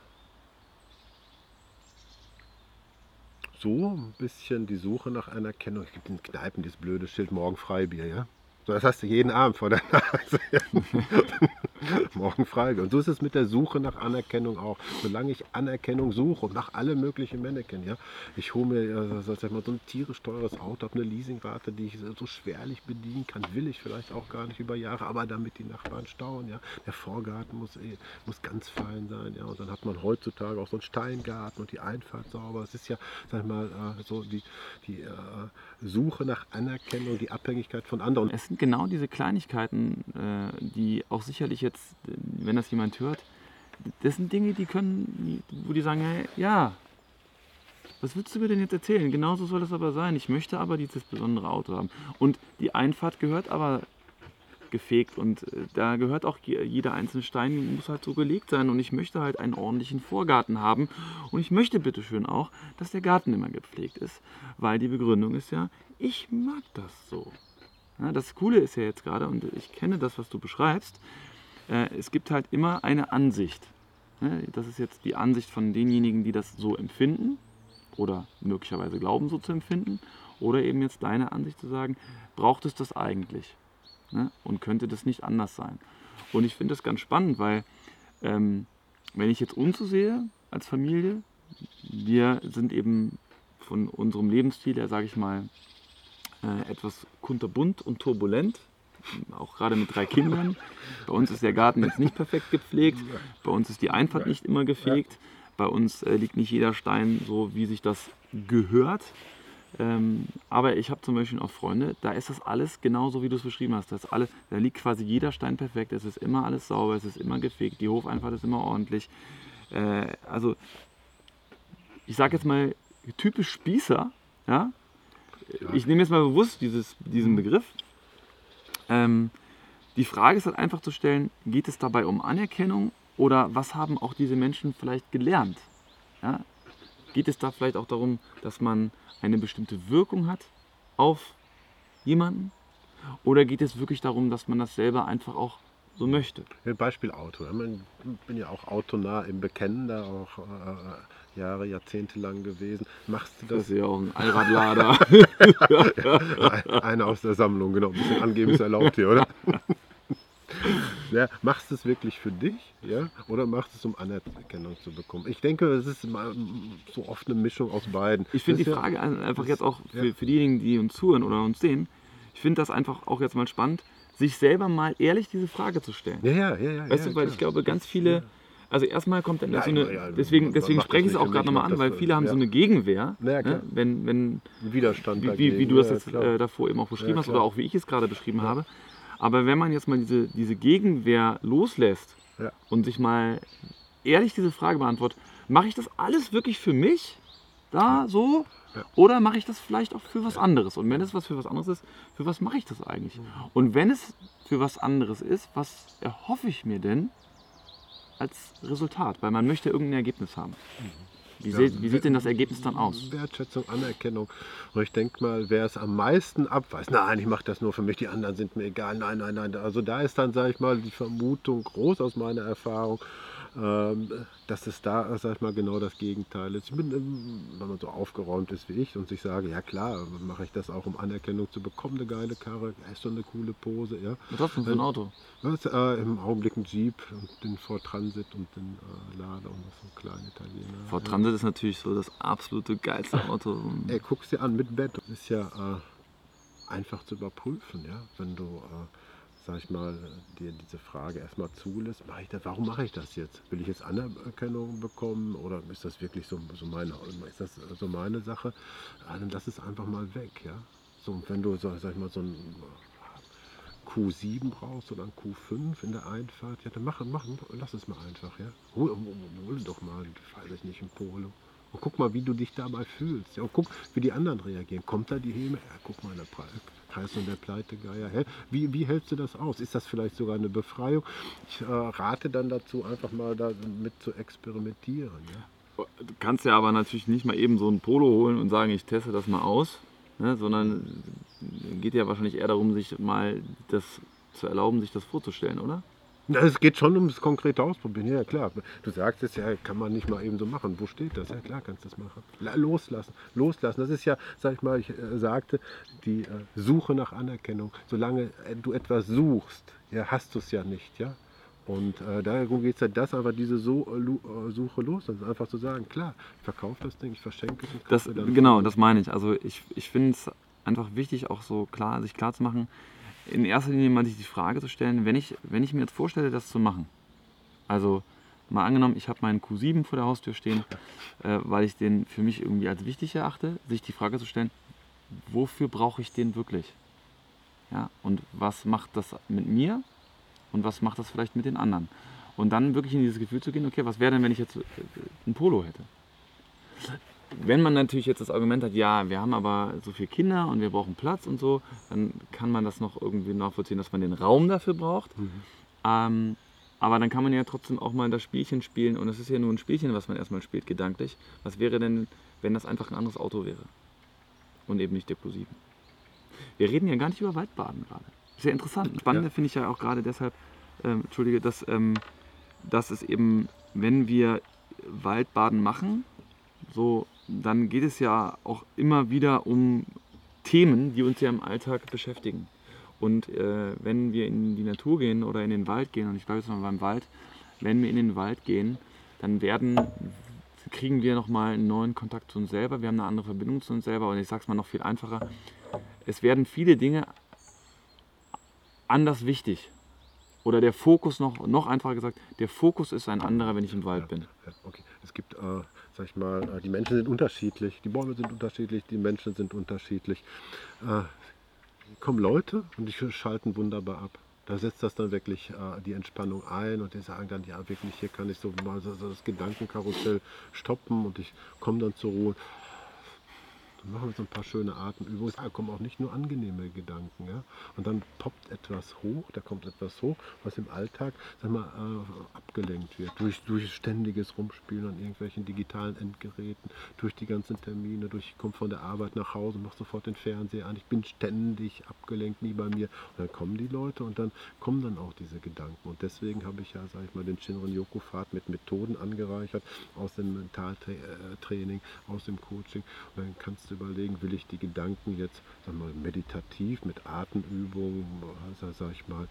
so ein bisschen die Suche nach Anerkennung. Es gibt in Kneipen dieses blöde Schild morgen Freibier, ja. So, das hast du jeden Abend vor der Nase. Morgen frei. Und so ist es mit der Suche nach Anerkennung auch. Solange ich Anerkennung suche und nach alle möglichen Männchen, ja, ich hole mir äh, sag mal, so ein tierisch teures Auto, habe eine Leasingrate, die ich so schwerlich bedienen kann, will ich vielleicht auch gar nicht über Jahre, aber damit die Nachbarn staunen, ja. Der Vorgarten muss, eh, muss ganz fein sein, ja. Und dann hat man heutzutage auch so einen Steingarten und die Einfahrt sauber. Es ist ja, sag ich mal, äh, so die, die Suche nach Anerkennung, die Abhängigkeit von anderen. Es sind genau diese Kleinigkeiten, die auch sicherlich jetzt, wenn das jemand hört, das sind Dinge, die können, wo die sagen, ja, was willst du mir denn jetzt erzählen? Genauso soll das aber sein. Ich möchte aber dieses besondere Auto haben. Und die Einfahrt gehört aber gefegt und äh, da gehört auch jeder einzelne Stein muss halt so gelegt sein und ich möchte halt einen ordentlichen Vorgarten haben und ich möchte bitteschön auch, dass der Garten immer gepflegt ist, weil die Begründung ist ja, ich mag das so. Das Coole ist ja jetzt gerade und ich kenne das, was du beschreibst, es gibt halt immer eine Ansicht. Ne? Das ist jetzt die Ansicht von denjenigen, die das so empfinden oder möglicherweise glauben, so zu empfinden oder eben jetzt deine Ansicht zu sagen, braucht es das eigentlich? Ne? Und könnte das nicht anders sein? Und ich finde das ganz spannend, weil ähm, wenn ich jetzt uns sehe als Familie, wir sind eben von unserem Lebensstil her, sage ich mal, äh, etwas kunterbunt und turbulent, auch gerade mit drei Kindern. Bei uns ist der Garten jetzt nicht perfekt gepflegt, bei uns ist die Einfahrt nicht immer gefegt, bei uns äh, liegt nicht jeder Stein so, wie sich das gehört. Ähm, aber ich habe zum Beispiel auch Freunde, da ist das alles genauso, wie du es beschrieben hast. Das alle, da liegt quasi jeder Stein perfekt, es ist immer alles sauber, es ist immer gefegt, die Hofeinfahrt ist immer ordentlich. Äh, also, ich sage jetzt mal, typisch Spießer, ja? Ich nehme jetzt mal bewusst dieses, diesen Begriff. Ähm, die Frage ist halt einfach zu stellen, geht es dabei um Anerkennung oder was haben auch diese Menschen vielleicht gelernt? Ja? Geht es da vielleicht auch darum, dass man eine bestimmte Wirkung hat auf jemanden? Oder geht es wirklich darum, dass man das selber einfach auch so möchte? Beispiel Auto. Ich bin ja auch autonah im Bekennen, da auch äh, Jahre, Jahrzehnte lang gewesen. Machst du das? Das ist ja auch ein Allradlader. ja, einer aus der Sammlung, genau. Ein bisschen angeben ist erlaubt hier, oder? Ja, machst du es wirklich für dich ja? oder machst du es, um Anerkennung zu bekommen? Ich denke, es ist so oft eine Mischung aus beiden. Ich finde die Frage einfach jetzt auch für, für diejenigen, die uns zuhören oder uns sehen, ich finde das einfach auch jetzt mal spannend, sich selber mal ehrlich diese Frage zu stellen. Ja, ja, ja. ja weißt ja, du, weil klar. ich glaube, ganz viele, also erstmal kommt dann ja, so eine, deswegen, deswegen spreche ich es auch gerade nochmal an, weil viele haben so eine Gegenwehr, ne? wenn, wenn, Widerstand wie, wie, wie, du das jetzt äh, davor eben auch beschrieben hast oder auch wie ich es gerade beschrieben habe. Aber wenn man jetzt mal diese, diese Gegenwehr loslässt ja. und sich mal ehrlich diese Frage beantwortet, mache ich das alles wirklich für mich? Da so? Ja. Oder mache ich das vielleicht auch für was anderes? Und wenn es was für was anderes ist, für was mache ich das eigentlich? Und wenn es für was anderes ist, was erhoffe ich mir denn als Resultat? Weil man möchte irgendein Ergebnis haben. Mhm. Wie, ja, sieht, wie, sieht denn das Ergebnis dann aus? Wertschätzung, Anerkennung. Und ich denke mal, wer es am meisten abweist, nein, ich mache das nur für mich, die anderen sind mir egal, nein, nein, nein. Also da ist dann, sage ich mal, die Vermutung groß aus meiner Erfahrung, dass es da, sag ich mal, genau das Gegenteil ist. Ich bin, ähm, wenn man so aufgeräumt ist wie ich und sich sage, ja klar, mache ich das auch, um Anerkennung zu bekommen, eine geile Karre, ist so eine coole Pose. Ja. Was hast du für ein Auto? Das, äh, Im Augenblick ein Jeep, den Ford Transit und den äh, Lader und so ein kleiner Italiener. Ford Transit ist natürlich so das absolute geilste Auto. Ey, guck's dir an, mit Bett. Das ist ja äh, einfach zu überprüfen, ja, wenn du äh, sag ich mal, dir diese Frage erstmal zulässt, mach ich das, warum mache ich das jetzt? Will ich jetzt Anerkennung bekommen oder ist das wirklich so, so, meine, ist das so meine Sache? Ja, dann lass es einfach mal weg, ja. So, wenn du, sag, ich mal, so ein Q7 brauchst oder ein Q5 in der Einfahrt, ja, dann mach, mach, lass es mal einfach, ja. Hol, hol doch mal, weiß ich nicht, ein Polo. Und guck mal, wie du dich dabei fühlst. Ja, und guck, wie die anderen reagieren. Kommt da die Häme? Ja, guck mal, der Kreis und der Pleitegeier. Hä? Wie, wie hältst du das aus? Ist das vielleicht sogar eine Befreiung? Ich äh, rate dann dazu, einfach mal damit zu experimentieren. Ja? Du kannst ja aber natürlich nicht mal eben so ein Polo holen und sagen, ich teste das mal aus, ne? sondern geht ja wahrscheinlich eher darum, sich mal das zu erlauben, sich das vorzustellen, oder? Es geht schon ums konkrete Ausprobieren, ja klar. Du sagst es ja, kann man nicht mal eben so machen. Wo steht das? Ja klar, kannst du das machen. Loslassen, loslassen. Das ist ja, sag ich mal, ich äh, sagte, die äh, Suche nach Anerkennung. Solange äh, du etwas suchst, ja, hast du es ja nicht, ja. Und äh, darum geht es ja, das aber diese so äh, Suche los. Das ist einfach zu sagen, klar, ich verkaufe das Ding, ich verschenke es. Das, genau, das meine ich. Also ich, ich finde es einfach wichtig, auch so klar, sich klar zu machen, in erster Linie mal sich die Frage zu stellen, wenn ich, wenn ich mir jetzt vorstelle, das zu machen. Also mal angenommen, ich habe meinen Q7 vor der Haustür stehen, äh, weil ich den für mich irgendwie als wichtig erachte, sich die Frage zu stellen, wofür brauche ich den wirklich? Ja, und was macht das mit mir und was macht das vielleicht mit den anderen? Und dann wirklich in dieses Gefühl zu gehen, okay, was wäre denn, wenn ich jetzt äh, ein Polo hätte? Wenn man natürlich jetzt das Argument hat, ja, wir haben aber so viele Kinder und wir brauchen Platz und so, dann kann man das noch irgendwie nachvollziehen, dass man den Raum dafür braucht. Mhm. Ähm, aber dann kann man ja trotzdem auch mal das Spielchen spielen und es ist ja nur ein Spielchen, was man erstmal spielt, gedanklich. Was wäre denn, wenn das einfach ein anderes Auto wäre und eben nicht der Q7? Wir reden ja gar nicht über Waldbaden gerade. Sehr interessant. Spannend ja. finde ich ja auch gerade deshalb, ähm, Entschuldige, dass, ähm, dass es eben, wenn wir Waldbaden machen, so, dann geht es ja auch immer wieder um Themen, die uns ja im Alltag beschäftigen. Und äh, wenn wir in die Natur gehen oder in den Wald gehen, und ich bleibe jetzt mal beim Wald, wenn wir in den Wald gehen, dann werden, kriegen wir nochmal einen neuen Kontakt zu uns selber, wir haben eine andere Verbindung zu uns selber und ich sage es mal noch viel einfacher, es werden viele Dinge anders wichtig. Oder der Fokus noch, noch einfacher gesagt, der Fokus ist ein anderer, wenn ich im Wald bin. Okay. Es gibt, äh, sag ich mal, äh, die Menschen sind unterschiedlich, die Bäume sind unterschiedlich, die Menschen sind unterschiedlich. Äh, kommen Leute und die schalten wunderbar ab. Da setzt das dann wirklich äh, die Entspannung ein und die sagen dann, ja wirklich, hier kann ich so mal so, so das Gedankenkarussell stoppen und ich komme dann zur Ruhe. Machen wir so ein paar schöne Atemübungen. Da kommen auch nicht nur angenehme Gedanken. Ja? Und dann poppt etwas hoch, da kommt etwas hoch, was im Alltag sag mal, äh, abgelenkt wird. Durch, durch ständiges Rumspielen an irgendwelchen digitalen Endgeräten, durch die ganzen Termine, durch ich komme von der Arbeit nach Hause, mache sofort den Fernseher an. Ich bin ständig abgelenkt, nie bei mir. Und dann kommen die Leute und dann kommen dann auch diese Gedanken. Und deswegen habe ich ja, sage ich mal, den Shinrin-Yoku-Pfad mit Methoden angereichert aus dem Mentaltraining, aus dem Coaching. Und dann kannst du überlegen, will ich die Gedanken jetzt sag mal, meditativ mit Atemübungen, also, sag ich mal,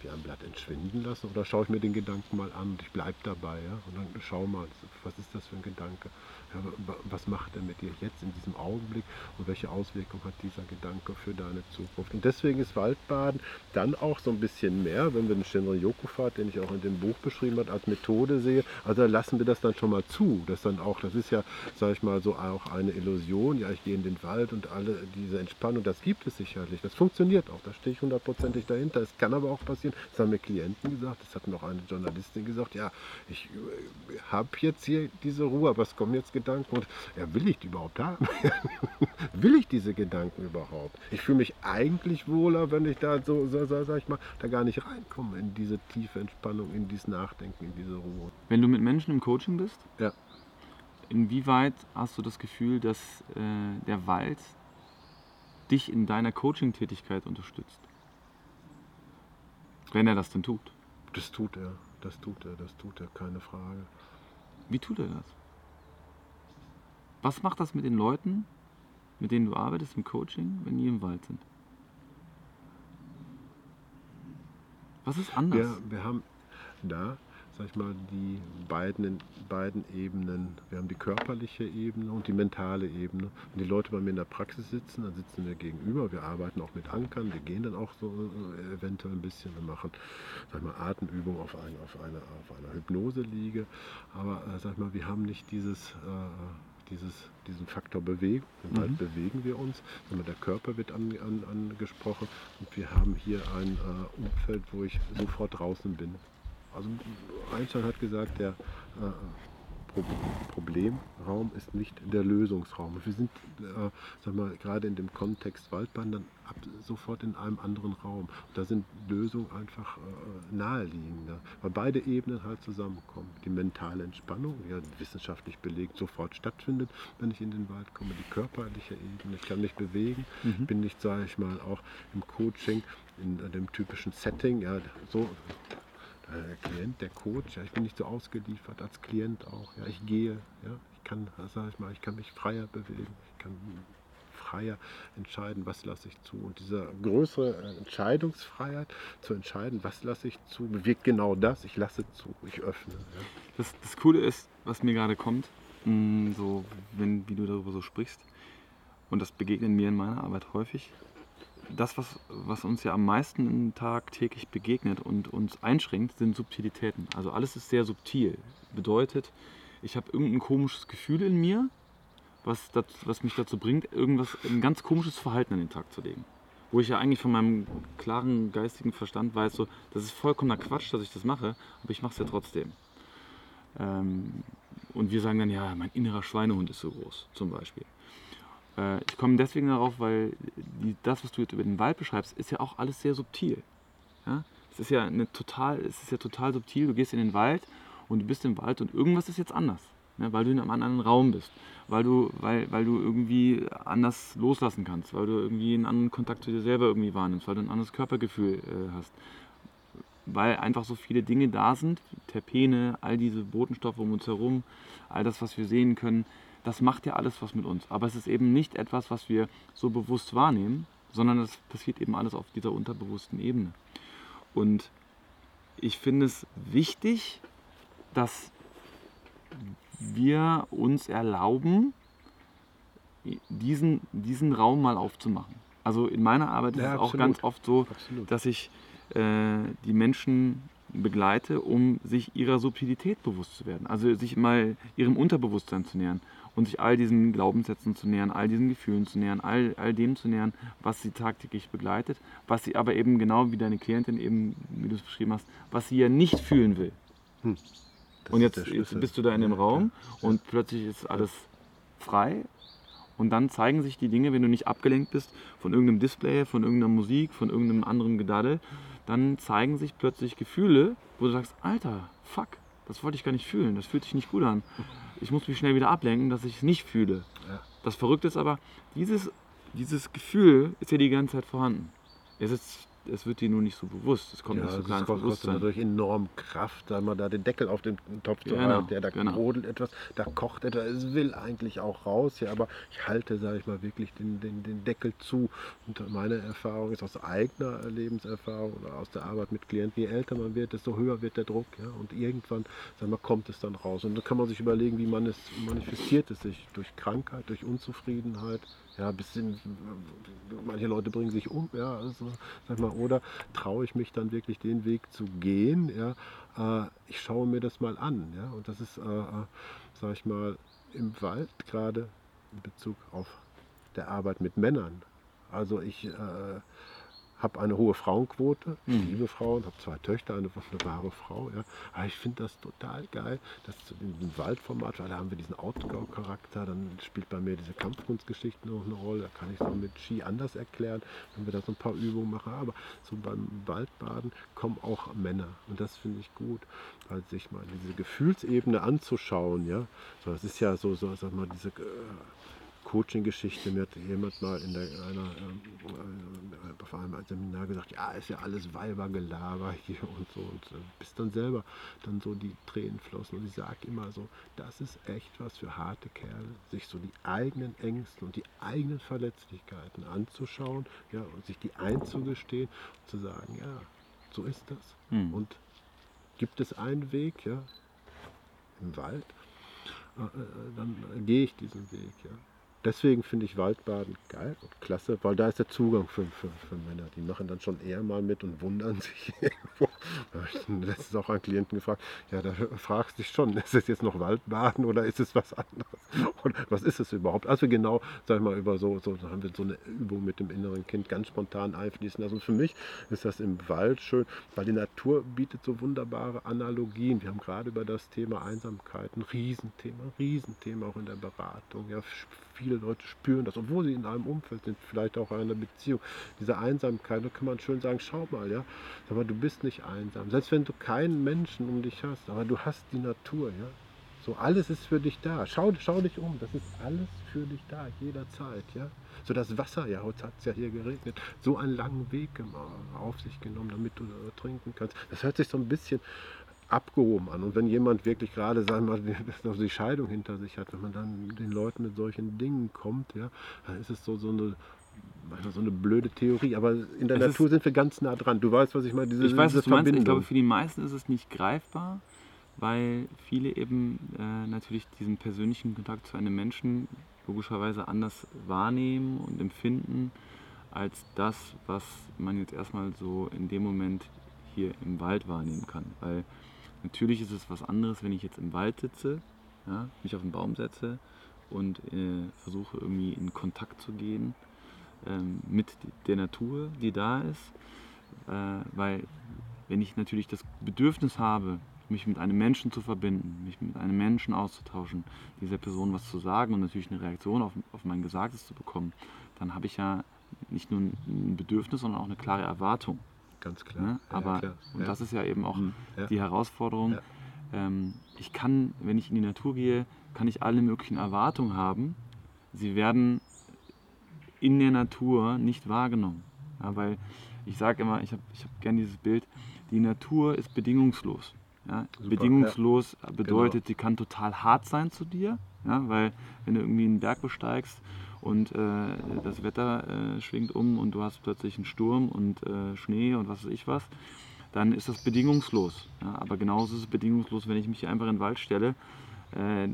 wie ein Blatt entschwinden lassen oder schaue ich mir den Gedanken mal an und ich bleibe dabei ja? und dann schau mal, was ist das für ein Gedanke ja, was macht er mit dir jetzt in diesem Augenblick und welche Auswirkungen hat dieser Gedanke für deine Zukunft. Und deswegen ist Waldbaden dann auch so ein bisschen mehr, wenn wir den Shinrin-Yoku-Pfad, den ich auch in dem Buch beschrieben habe, als Methode sehe, also lassen wir das dann schon mal zu, dass dann auch, das ist ja, sage ich mal, so auch eine Illusion, ja, ich gehe in den Wald und alle diese Entspannung, das gibt es sicherlich, das funktioniert auch, da stehe ich hundertprozentig dahinter. Es kann aber auch passieren, das haben mir Klienten gesagt, das hat noch eine Journalistin gesagt, ja, ich äh, habe jetzt hier diese Ruhe, aber es kommen jetzt Gedanken und ja, will ich die überhaupt haben? will ich diese Gedanken überhaupt? Ich fühle mich eigentlich wohler, wenn ich da so, so, so, sag ich mal, da gar nicht reinkomme in diese tiefe Entspannung, in dieses Nachdenken, in diese Ruhe. Wenn du mit Menschen im Coaching bist? Ja. Inwieweit hast du das Gefühl, dass äh, der Wald dich in deiner Coaching-Tätigkeit unterstützt? Wenn er das denn tut. Das tut er, das tut er, das tut er, keine Frage. Wie tut er das? Was macht das mit den Leuten, mit denen du arbeitest im Coaching, wenn die im Wald sind? Was ist anders? Ja, wir haben da, sag ich mal, die beiden, beiden Ebenen. Wir haben die körperliche Ebene und die mentale Ebene. Wenn die Leute bei mir in der Praxis sitzen, dann sitzen wir gegenüber. Wir arbeiten auch mit Ankern. Wir gehen dann auch so äh, eventuell ein bisschen. Wir machen, sag ich mal, Atemübungen auf, ein, auf, eine, auf einer Hypnose-Liege. Aber, äh, sag ich mal, wir haben nicht dieses... Äh, dieses, diesen Faktor Bewegung. Im Wald mhm. bewegen wir uns. Der Körper wird an, an, angesprochen und wir haben hier ein äh, Umfeld, wo ich sofort draußen bin. Also Einstein hat gesagt, der äh, Problemraum ist nicht der Lösungsraum. Wir sind äh, sag mal, gerade in dem Kontext Waldbahn dann ab, sofort in einem anderen Raum. Und da sind Lösungen einfach äh, naheliegender, weil beide Ebenen halt zusammenkommen. Die mentale Entspannung, die ja wissenschaftlich belegt sofort stattfindet, wenn ich in den Wald komme. Die körperliche Ebene, ich kann mich bewegen, mhm. bin nicht, sage ich mal, auch im Coaching in dem typischen Setting, ja, so der äh, Klient, der Coach, ja, ich bin nicht so ausgeliefert als Klient auch. Ja, ich gehe, ja, ich kann, sag ich mal, ich kann mich freier bewegen, ich kann freier entscheiden, was lasse ich zu. Und diese größere Entscheidungsfreiheit zu entscheiden, was lasse ich zu, bewirkt genau das, ich lasse zu, ich öffne. Ja. Das, das Coole ist, was mir gerade kommt, mm, so wenn, wie du darüber so sprichst, und das begegnet mir in meiner Arbeit häufig, das, was, was uns ja am meisten tagtäglich begegnet und uns einschränkt, sind Subtilitäten. Also alles ist sehr subtil. Bedeutet, ich habe irgendein komisches Gefühl in mir, was, das, was mich dazu bringt, irgendwas, ein ganz komisches Verhalten an den Tag zu legen. Wo ich ja eigentlich von meinem klaren geistigen Verstand weiß, so, das ist vollkommener Quatsch, dass ich das mache, aber ich mache es ja trotzdem. Ähm, und wir sagen dann, ja, mein innerer Schweinehund ist so groß, zum Beispiel. Äh, ich komme deswegen darauf, weil die, das, was du jetzt über den Wald beschreibst, ist ja auch alles sehr subtil. Ja? Es ist ja eine total, es ist ja total subtil. Du gehst in den Wald und du bist im Wald und irgendwas ist jetzt anders, ne? weil du in einem anderen Raum bist, weil du, weil, weil du irgendwie anders loslassen kannst, weil du irgendwie einen anderen Kontakt zu dir selber irgendwie wahrnimmst, weil du ein anderes Körpergefühl äh, hast weil einfach so viele Dinge da sind, Terpene, all diese Botenstoffe um uns herum, all das, was wir sehen können, das macht ja alles was mit uns. Aber es ist eben nicht etwas, was wir so bewusst wahrnehmen, sondern es passiert eben alles auf dieser unterbewussten Ebene. Und ich finde es wichtig, dass wir uns erlauben, diesen, diesen Raum mal aufzumachen. Also in meiner Arbeit ja, ist es auch ganz oft so, absolut. dass ich äh, die Menschen begleite, um sich ihrer Subtilität bewusst zu werden. Also sich mal ihrem Unterbewusstsein zu nähern und sich all diesen Glaubenssätzen zu nähern, all diesen Gefühlen zu nähern, all, all dem zu nähern, was sie tagtäglich begleitet, was sie aber eben genau wie deine Klientin eben, wie du es beschrieben hast, was sie ja nicht fühlen will. Hm. Und jetzt, jetzt, bist du da in dem Raum und plötzlich ist alles frei und dann zeigen sich die Dinge, wenn du nicht abgelenkt bist von irgendeinem Display, von irgendeiner Musik, von irgendeinem anderen Gedaddel, dann zeigen sich plötzlich Gefühle, wo du sagst, Alter, fuck, das wollte ich gar nicht fühlen, das fühlt sich nicht gut an. Ich muss mich schnell wieder ablenken, dass ich es nicht fühle. Ja. Das Verrückte ist aber, dieses, dieses Gefühl ist ja die ganze Zeit vorhanden. Es ist es wird dir nur nicht so bewusst. Es kommt ja, nicht so klar ins Bewusstsein. kostet natürlich enorm Kraft, da mal da den Deckel auf den Topf zu genau, halten, der da genau. brodelt etwas, da kocht etwas, es will eigentlich auch raus, ja, aber ich halte, sage ich mal, wirklich den, den, den Deckel zu. Und meine Erfahrung ist aus eigener Lebenserfahrung oder aus der Arbeit mit Klienten, je älter man wird, desto höher wird der Druck, ja, und irgendwann, sagen wir, kommt es dann raus. Und da kann man sich überlegen, wie man es manifestiert es sich durch Krankheit, durch Unzufriedenheit, ja, bisschen, manche Leute bringen sich um, ja, also, sag mal, oder traue ich mich dann wirklich den Weg zu gehen, ja, äh, ich schaue mir das mal an, ja, und das ist, äh, äh sag ich mal, im Wald gerade in Bezug auf der Arbeit mit Männern. Also ich äh, habe eine hohe Frauenquote, ich mhm. liebe Frauen, habe zwei Töchter, eine, wahre Frau. Ja. Aber ich finde das total geil, dass in diesem Waldformat, weil da haben wir diesen Outdoor-Charakter, dann spielt bei mir diese Kampfkunstgeschichte noch eine Rolle, da kann ich so mit Ski anders erklären, wenn wir da so ein paar Übungen machen. Aber so beim Waldbaden kommen auch Männer und das finde ich gut, weil sich mal diese Gefühlsebene anzuschauen, ja, so, das ist ja so, so sag mal, diese äh, Coaching-Geschichte. Mir hat jemand mal in der, einer, ähm, äh, auf einem Seminar gesagt, ja, ist ja alles Weibergelaber hier und so. Und äh, bis dann selber dann so die Tränen flossen. Und ich sage immer so, das ist echt was für harte Kerle, sich so die eigenen Ängste und die eigenen Verletzlichkeiten anzuschauen ja, und sich die einzugestehen und zu sagen, ja, so ist das. Hm. Und gibt es einen Weg, ja, im Wald, äh, äh dann gehe ich diesen Weg, ja deswegen finde ich Waldbaden geil und klasse, weil da ist der Zugang für, für, für Männer. Die machen dann schon eher mal mit und wundern sich irgendwo. Letztens auch einen Klienten gefragt, ja, da fragst du dich schon, ist es jetzt noch Waldbaden oder ist es was anderes? Und was ist es überhaupt? Also genau, sag ich mal, über so, so haben wir so eine Übung mit dem inneren Kind ganz spontan einfließen. Also für mich ist das im Wald schön, weil die Natur bietet so wunderbare Analogien. Wir haben gerade über das Thema Einsamkeit ein Riesenthema, Riesenthema auch in der Beratung. Ja, viele Leute spüren das, obwohl sie in einem Umfeld sind, vielleicht auch in einer Beziehung. Diese Einsamkeit, da kann man schön sagen, schau mal, ja, aber du bist nicht einsam. Selbst wenn du keinen Menschen um dich hast, aber du hast die Natur, ja. So alles ist für dich da. Schau, schau dich um, das ist alles für dich da, jederzeit, ja. So das Wasser, ja, heute hat es ja hier geregnet, so einen langen Weg auf sich genommen, damit du äh, trinken kannst. Das hört sich so ein bisschen abgehoben an. Und wenn jemand wirklich gerade, sagen wir mal, die Scheidung hinter sich hat, wenn man dann den Leuten mit solchen Dingen kommt, ja, dann ist es so, so eine manchmal so eine blöde Theorie, aber in der es Natur sind wir ganz nah dran. Du weißt, was ich meine, diese, ich weiß, was du meinst. Ich glaube, für die meisten ist es nicht greifbar, weil viele eben äh, natürlich diesen persönlichen Kontakt zu einem Menschen logischerweise anders wahrnehmen und empfinden als das, was man jetzt erstmal so in dem Moment hier im Wald wahrnehmen kann. Weil Natürlich ist es was anderes, wenn ich jetzt im Wald sitze, ja, mich auf den Baum setze und äh, versuche irgendwie in Kontakt zu gehen mit der Natur, die da ist. Äh, weil wenn ich natürlich das Bedürfnis habe, mich mit einem Menschen zu verbinden, mich mit einem Menschen auszutauschen, dieser Person was zu sagen und natürlich eine Reaktion auf, auf mein Gesagtes zu bekommen, dann habe ich ja nicht nur ein Bedürfnis, sondern auch eine klare Erwartung. Ganz klar. Ne? Aber, ja, klar. und ja. das ist ja eben auch Mhm. Ja. die Herausforderung. Ähm, ich kann, wenn ich in die Natur gehe, kann ich alle möglichen Erwartungen haben. Sie werden in der Natur nicht wahrgenommen. Ja, weil ich sage immer, ich habe ich hab gern dieses Bild, die Natur ist bedingungslos. Ja? Super, bedingungslos bedeutet, sie kann total hart sein zu dir, ja? weil wenn du irgendwie einen Berg besteigst und äh, das Wetter äh, schwingt um und du hast plötzlich einen Sturm und äh, Schnee und was weiß ich was, dann ist das bedingungslos. Ja? Aber genauso ist es bedingungslos, wenn ich mich hier einfach in den Wald stelle. Äh,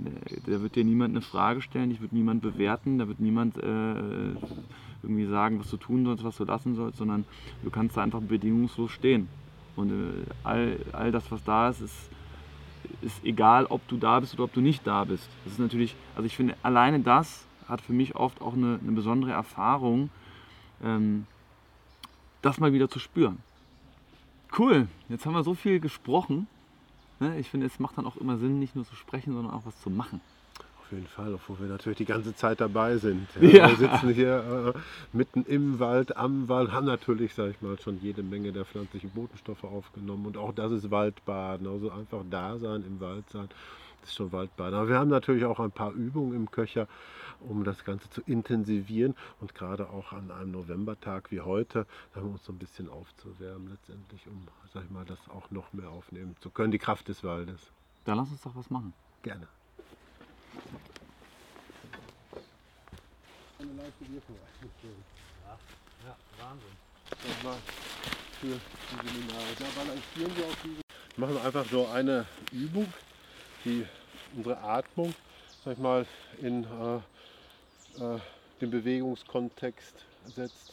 da wird dir niemand eine Frage stellen, dich wird niemand bewerten, da wird niemand äh, irgendwie sagen, was du tun sollst, was du lassen sollst, sondern du kannst da einfach bedingungslos stehen. Und äh, all, all das, was da ist, ist, ist egal, ob du da bist oder ob du nicht da bist. Das ist natürlich, also ich finde, alleine das hat für mich oft auch eine, eine besondere Erfahrung, ähm, das mal wieder zu spüren. Cool, jetzt haben wir so viel gesprochen. Ne? Ich finde, es macht dann auch immer Sinn, nicht nur zu sprechen, sondern auch was zu machen. Auf jeden Fall, obwohl wir natürlich die ganze Zeit dabei sind. Ja. Wir sitzen hier äh, mitten im Wald, am Wald, haben natürlich, sag ich mal, schon jede Menge der pflanzlichen Botenstoffe aufgenommen. Und auch das ist Waldbaden. Also einfach da sein, im Wald sein, das ist schon Waldbaden. Aber wir haben natürlich auch ein paar Übungen im Köcher, um das Ganze zu intensivieren. Und gerade auch an einem Novembertag wie heute, haben wir uns so ein bisschen aufzuwärmen, letztendlich, um, sag ich mal, das auch noch mehr aufnehmen zu können, die Kraft des Waldes. Dann lass uns doch was machen. Gerne. Eine leichte Wirkung Ja, Wahnsinn. Das war für die Seminare. Da balancieren wir auf diese. Machen wir einfach so eine Übung, die unsere Atmung, sag ich mal, in äh, äh, den Bewegungskontext setzt.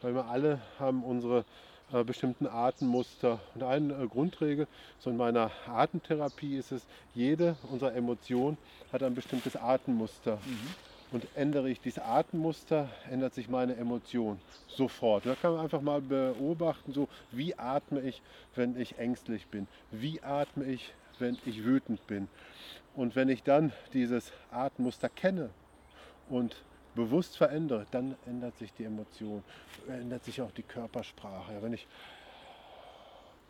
Weil wir alle haben unsere äh, bestimmten Atemmuster. Und eine äh, Grundregel so in meiner Atemtherapie ist es, jede unserer Emotionen hat ein bestimmtes Atemmuster. Und ändere ich dieses Atemmuster, ändert sich meine Emotion sofort. Da kann man einfach mal beobachten, so wie atme ich, wenn ich ängstlich bin, wie atme ich, wenn ich wütend bin. Und wenn ich dann dieses Atemmuster kenne und bewusst verändere, dann ändert sich die Emotion, ändert sich auch die Körpersprache. Ja, wenn ich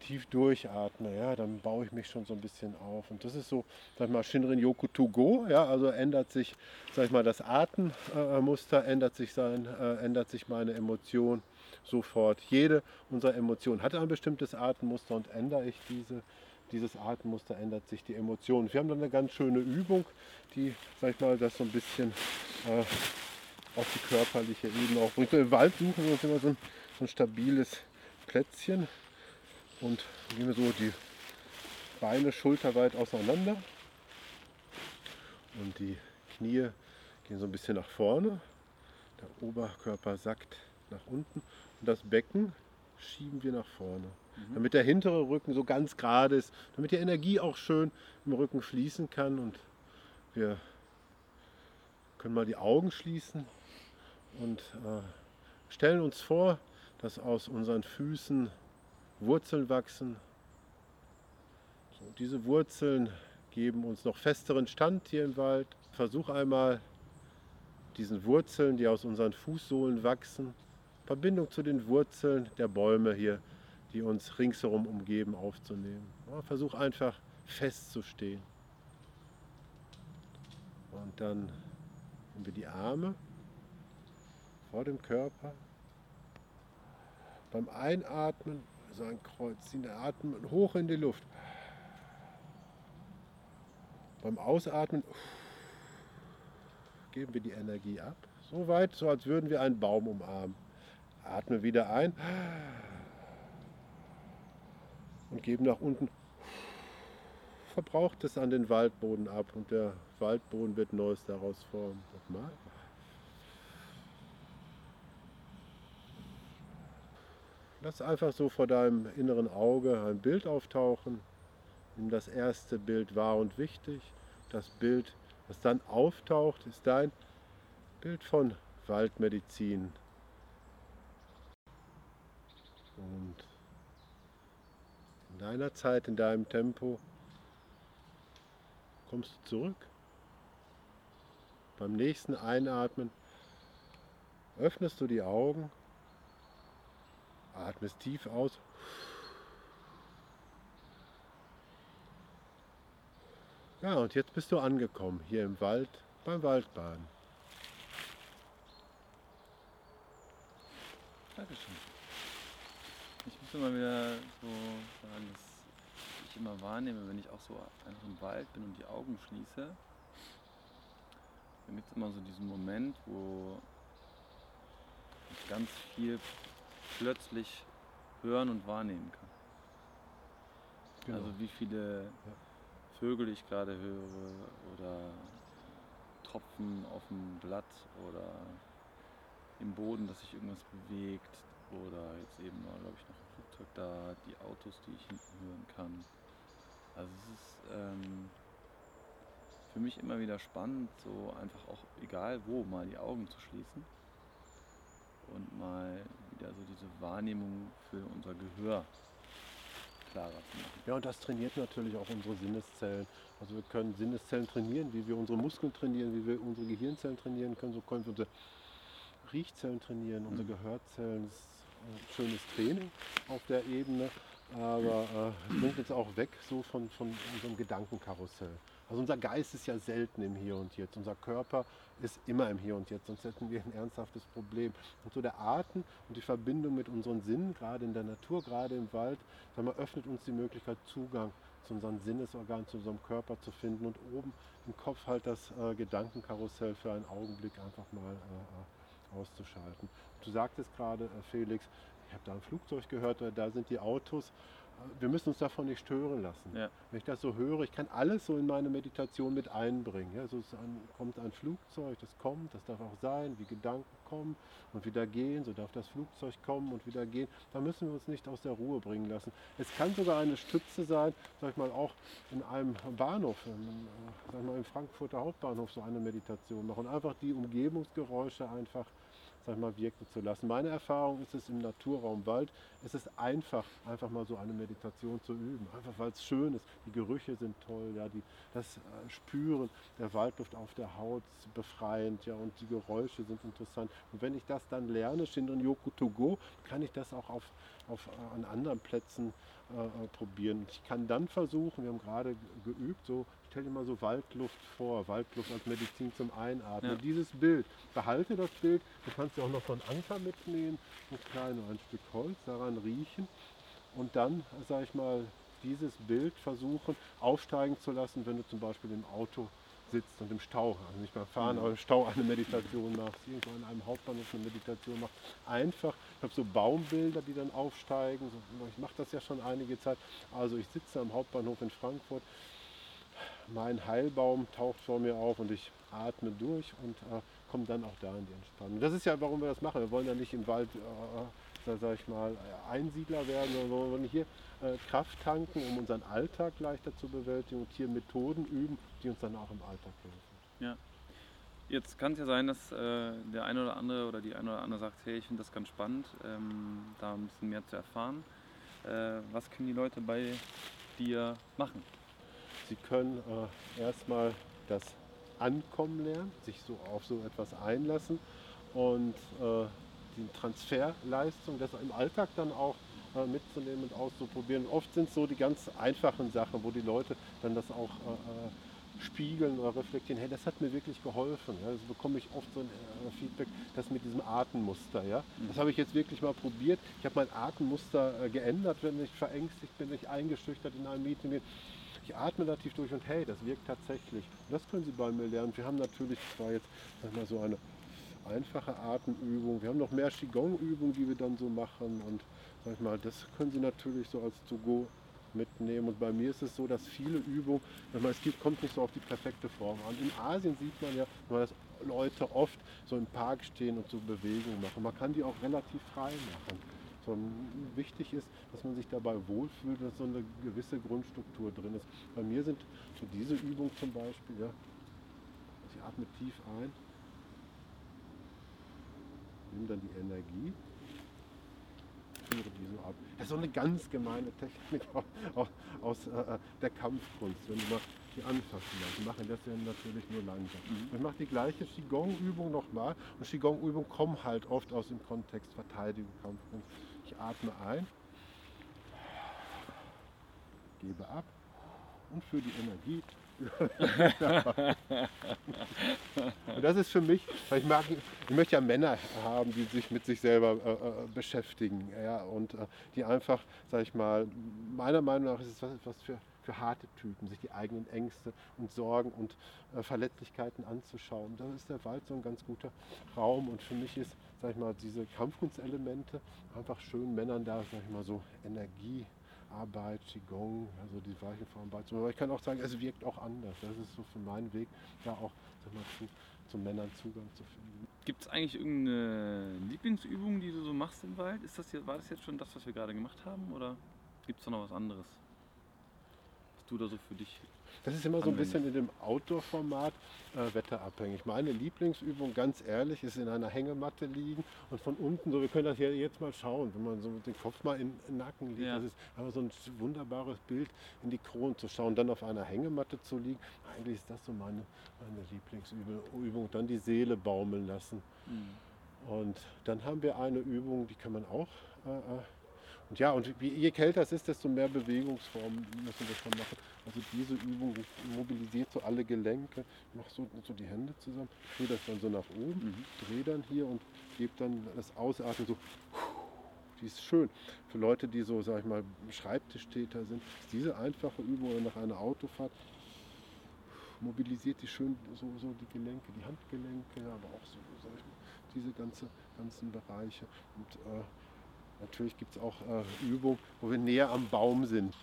tief durchatme, ja, dann baue ich mich schon so ein bisschen auf. Und das ist so, sag ich mal, Shinrin Yoku to go, ja, also ändert sich, sag ich mal, das Atemmuster, ändert sich sein, äh, ändert sich meine Emotion sofort. Jede unserer Emotionen hat ein bestimmtes Atemmuster und ändere ich diese, dieses Atemmuster, ändert sich die Emotion. Wir haben dann eine ganz schöne Übung, die, sag ich mal, das so ein bisschen äh, auf die körperliche Ebene auch bringt. Im Wald suchen wir uns immer so ein, so ein stabiles Plätzchen und gehen wir so die Beine schulterweit auseinander und die Knie gehen so ein bisschen nach vorne. Der Oberkörper sackt nach unten und das Becken schieben wir nach vorne. Damit der hintere Rücken so ganz gerade ist, damit die Energie auch schön im Rücken fließen kann und wir können mal die Augen schließen und äh, stellen uns vor, dass aus unseren Füßen Wurzeln wachsen. So, diese Wurzeln geben uns noch festeren Stand hier im Wald. Versuch einmal diesen Wurzeln, die aus unseren Fußsohlen wachsen, Verbindung zu den Wurzeln der Bäume hier, die uns ringsherum umgeben, aufzunehmen. Versuch einfach festzustehen. Und dann nehmen wir die Arme vor dem Körper. Beim Einatmen so ein Kreuz ziehen, Atmen hoch in die Luft. Beim Ausatmen geben wir die Energie ab. So weit, so als würden wir einen Baum umarmen. Atme wieder ein und geben nach unten. Verbraucht es an den Waldboden ab und der Waldboden wird Neues daraus formen. Nochmal. Lass einfach so vor deinem inneren Auge ein Bild auftauchen. Nimm das erste Bild wahr und wichtig. Das Bild, das dann auftaucht, ist dein Bild von Waldmedizin. Und in deiner Zeit, in deinem Tempo, kommst du zurück. Beim nächsten Einatmen öffnest du die Augen, atmest tief aus. Ja, und jetzt bist du angekommen hier im Wald beim Waldbaden. Dankeschön. Muss immer wieder so sagen, dass ich immer wahrnehme, wenn ich auch so einfach im Wald bin und die Augen schließe, dann gibt es immer so diesen Moment, wo ich ganz viel plötzlich hören und wahrnehmen kann. Genau. Also wie viele Vögel ich gerade höre oder Tropfen auf dem Blatt oder im Boden, dass sich irgendwas bewegt oder jetzt eben glaube ich, noch Flugzeug da, die Autos, die ich hinten hören kann. Also es ist ähm, für mich immer wieder spannend, so einfach auch egal wo mal die Augen zu schließen und mal wieder so diese Wahrnehmung für unser Gehör klarer zu machen. Ja, und das trainiert natürlich auch unsere Sinneszellen. Also wir können Sinneszellen trainieren, wie wir unsere Muskeln trainieren, wie wir unsere Gehirnzellen trainieren können. So können wir unsere Riechzellen trainieren, unsere Mhm. Gehörzellen. Das schönes Training auf der Ebene, aber äh, bringt jetzt auch weg so von, von unserem Gedankenkarussell. Also unser Geist ist ja selten im Hier und Jetzt. Unser Körper ist immer im Hier und Jetzt, sonst hätten wir ein ernsthaftes Problem. Und so der Atem und die Verbindung mit unseren Sinnen, gerade in der Natur, gerade im Wald, sag mal, öffnet uns die Möglichkeit, Zugang zu unseren Sinnesorganen, zu unserem Körper zu finden und oben im Kopf halt das äh, Gedankenkarussell für einen Augenblick einfach mal äh, auszuschalten. Du sagtest gerade, äh, Felix, ich habe da ein Flugzeug gehört, oder da sind die Autos. Wir müssen uns davon nicht stören lassen. Ja. Wenn ich das so höre, ich kann alles so in meine Meditation mit einbringen. Ja, so ein, kommt ein Flugzeug, das kommt, das darf auch sein, wie Gedanken kommen und wieder gehen, so darf das Flugzeug kommen und wieder gehen. Da müssen wir uns nicht aus der Ruhe bringen lassen. Es kann sogar eine Stütze sein, sag ich mal, auch in einem Bahnhof, in, sag ich mal, im Frankfurter Hauptbahnhof so eine Meditation machen. Einfach die Umgebungsgeräusche einfach sag ich mal, wirken zu lassen. Meine Erfahrung ist es im Naturraum Wald, es ist einfach, einfach mal so eine Meditation zu üben. Einfach weil es schön ist. Die Gerüche sind toll, ja, die, das äh, Spüren der Waldluft auf der Haut ist befreiend, ja, und die Geräusche sind interessant. Und wenn ich das dann lerne, Shinrin Yoku to go, kann ich das auch auf, auf, äh, an anderen Plätzen äh, äh, probieren. Ich kann dann versuchen, wir haben gerade ge- geübt, so, stell dir mal so Waldluft vor, Waldluft als Medizin zum Einatmen. Ja. Dieses Bild, behalte das Bild, du kannst ja auch noch so einen Anker mitnehmen, ein kleines ein Stück Holz, daran riechen und dann, sag ich mal, dieses Bild versuchen aufsteigen zu lassen, wenn du zum Beispiel im Auto sitzt und im Stau, also nicht beim Fahren, Mhm. aber im Stau eine Meditation machst, irgendwo in einem Hauptbahnhof eine Meditation machst. Einfach, ich habe so Baumbilder, die dann aufsteigen. Ich mache das ja schon einige Zeit. Also ich sitze am Hauptbahnhof in Frankfurt, mein Heilbaum taucht vor mir auf und ich atme durch und äh, komme dann auch da in die Entspannung. Das ist ja, warum wir das machen. Wir wollen ja nicht im Wald, äh, sag- sag ich mal, äh, Einsiedler werden, sondern wir wollen hier äh, Kraft tanken, um unseren Alltag leichter zu bewältigen und hier Methoden üben, die uns dann auch im Alltag helfen. Jetzt kann es ja sein, dass äh, der eine oder andere oder die eine oder andere sagt, hey, ich finde das ganz spannend, ähm, da ein bisschen mehr zu erfahren. Äh, was können die Leute bei dir machen? Sie können äh, erstmal das Ankommen lernen, sich so auf so etwas einlassen und äh, die Transferleistung, das im Alltag dann auch äh, mitzunehmen und auszuprobieren. Oft sind es so die ganz einfachen Sachen, wo die Leute dann das auch äh, äh, spiegeln oder reflektieren, hey, das hat mir wirklich geholfen. Ja, das bekomme ich oft so ein äh, Feedback, das mit diesem Atemmuster. Ja? Das habe ich jetzt wirklich mal probiert. Ich habe mein Atemmuster geändert, wenn ich verängstigt bin, wenn ich eingeschüchtert in einem Meeting bin. Ich atme da tief durch und hey, das wirkt tatsächlich. Und das können Sie bei mir lernen. Wir haben natürlich, das war jetzt sag mal, so eine einfache Atemübung. Wir haben noch mehr Qigong-Übungen, die wir dann so machen. Und sag ich mal, das können Sie natürlich so als To-Go mitnehmen. Und bei mir ist es so, dass viele Übungen, wenn man es gibt, kommt nicht so auf die perfekte Form an. In Asien sieht man ja, dass Leute oft so im Park stehen und so Bewegungen machen. Man kann die auch relativ frei machen. So, wichtig ist, dass man sich dabei wohlfühlt, dass so eine gewisse Grundstruktur drin ist. Bei mir sind so diese Übungen zum Beispiel, ja, ich atme tief ein, nehme dann die Energie, führe die so ab. Das ist so eine ganz gemeine Technik aus, aus äh, der Kampfkunst. Wenn du mal die anfassen lassen. Machen das ja natürlich nur langsam. Mhm. Ich mache die gleiche Qigong-Übung nochmal. Und Qigong-Übungen kommen halt oft aus dem Kontext Verteidigung, Kampfkunst. Ich atme ein, gebe ab. Und für die Energie. Und das ist für mich, weil ich mag, ich möchte ja Männer haben, die sich mit sich selber äh, äh, beschäftigen, ja, und äh, die einfach, sag ich mal, meiner Meinung nach ist es was, was für, für harte Typen, sich die eigenen Ängste und Sorgen und äh, Verletzlichkeiten anzuschauen. Da ist der Wald so ein ganz guter Raum. Und für mich ist, sag ich mal, diese Kampfkunstelemente einfach schön Männern da, sag ich mal, so Energie Arbeit, Qigong, also die weichen Formen beizubringen. Aber ich kann auch sagen, es wirkt auch anders. Das ist so für meinen Weg, da auch sag mal, zu, zu Männern Zugang zu finden. Gibt es eigentlich irgendeine Lieblingsübung, die du so machst im Wald? Ist das jetzt, war das jetzt schon das, was wir gerade gemacht haben? Oder gibt es da noch was anderes? Was du da so für dich das ist immer so ein bisschen in dem Outdoor-Format äh, wetterabhängig. Meine Lieblingsübung, ganz ehrlich, ist in einer Hängematte liegen und von unten, so wir können das hier jetzt mal schauen, wenn man so mit dem Kopf mal in den Nacken liegt, ja. das ist einfach so ein wunderbares Bild, in die Kronen zu schauen, dann auf einer Hängematte zu liegen. Eigentlich ist das so meine, meine Lieblingsübung. Dann die Seele baumeln lassen. Mhm. Und dann haben wir eine Übung, die kann man auch äh, äh und ja, und je kälter es ist, desto mehr Bewegungsformen müssen wir schon machen. Also diese Übung mobilisiert so alle Gelenke. Ich mache so, so die Hände zusammen, drehe das dann so nach oben, mhm. drehe dann hier und gebe dann das Ausatmen so. Die ist schön. Für Leute, die so, sag ich mal, Schreibtischtäter sind, ist diese einfache Übung oder nach einer Autofahrt mobilisiert die schön so, so die Gelenke, die Handgelenke, aber auch so, sag ich mal, diese ganze, ganzen Bereiche. Und äh, Natürlich gibt es auch äh, Übungen, wo wir näher am Baum sind.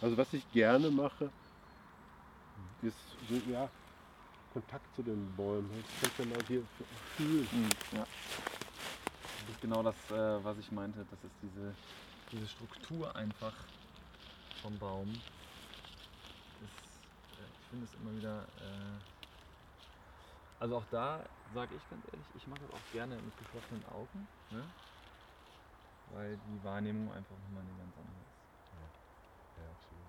Also was ich gerne mache, ist ja, Kontakt zu den Bäumen. Das könnt ihr mal hier fühlen. Mhm, ja. Das ist genau das, äh, was ich meinte. Das ist diese, diese Struktur einfach vom Baum. Das, äh, ich finde es immer wieder. Äh, also auch da sage ich ganz ehrlich, ich mache das auch gerne mit geschlossenen Augen. Ne? Weil die Wahrnehmung einfach nochmal eine ganz andere ist. Ja, ja absolut.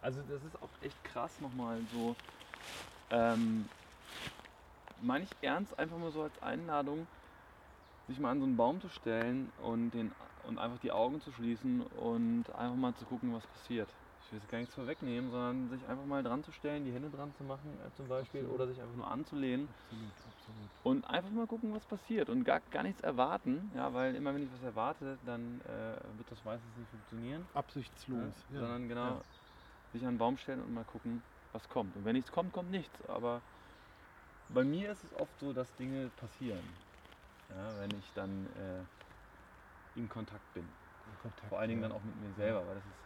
Also das ist auch echt krass nochmal so, ähm, meine ich ernst, einfach mal so als Einladung, sich mal an so einen Baum zu stellen und, den, und einfach die Augen zu schließen und einfach mal zu gucken, was passiert ich will es gar nichts vorwegnehmen, sondern sich einfach mal dran zu stellen, die Hände dran zu machen äh, zum Beispiel absolut. oder sich einfach nur anzulehnen absolut, absolut. und einfach mal gucken, was passiert und gar, gar nichts erwarten, ja, weil immer wenn ich was erwarte, dann äh, wird das meistens nicht funktionieren. Absichtslos. Ja, sondern genau ja. sich an einen Baum stellen und mal gucken, was kommt. Und wenn nichts kommt, kommt nichts. Aber bei mir ist es oft so, dass Dinge passieren, ja, wenn ich dann äh, in Kontakt bin. In Kontakt, Vor allen Dingen dann auch mit mir selber, weil das ist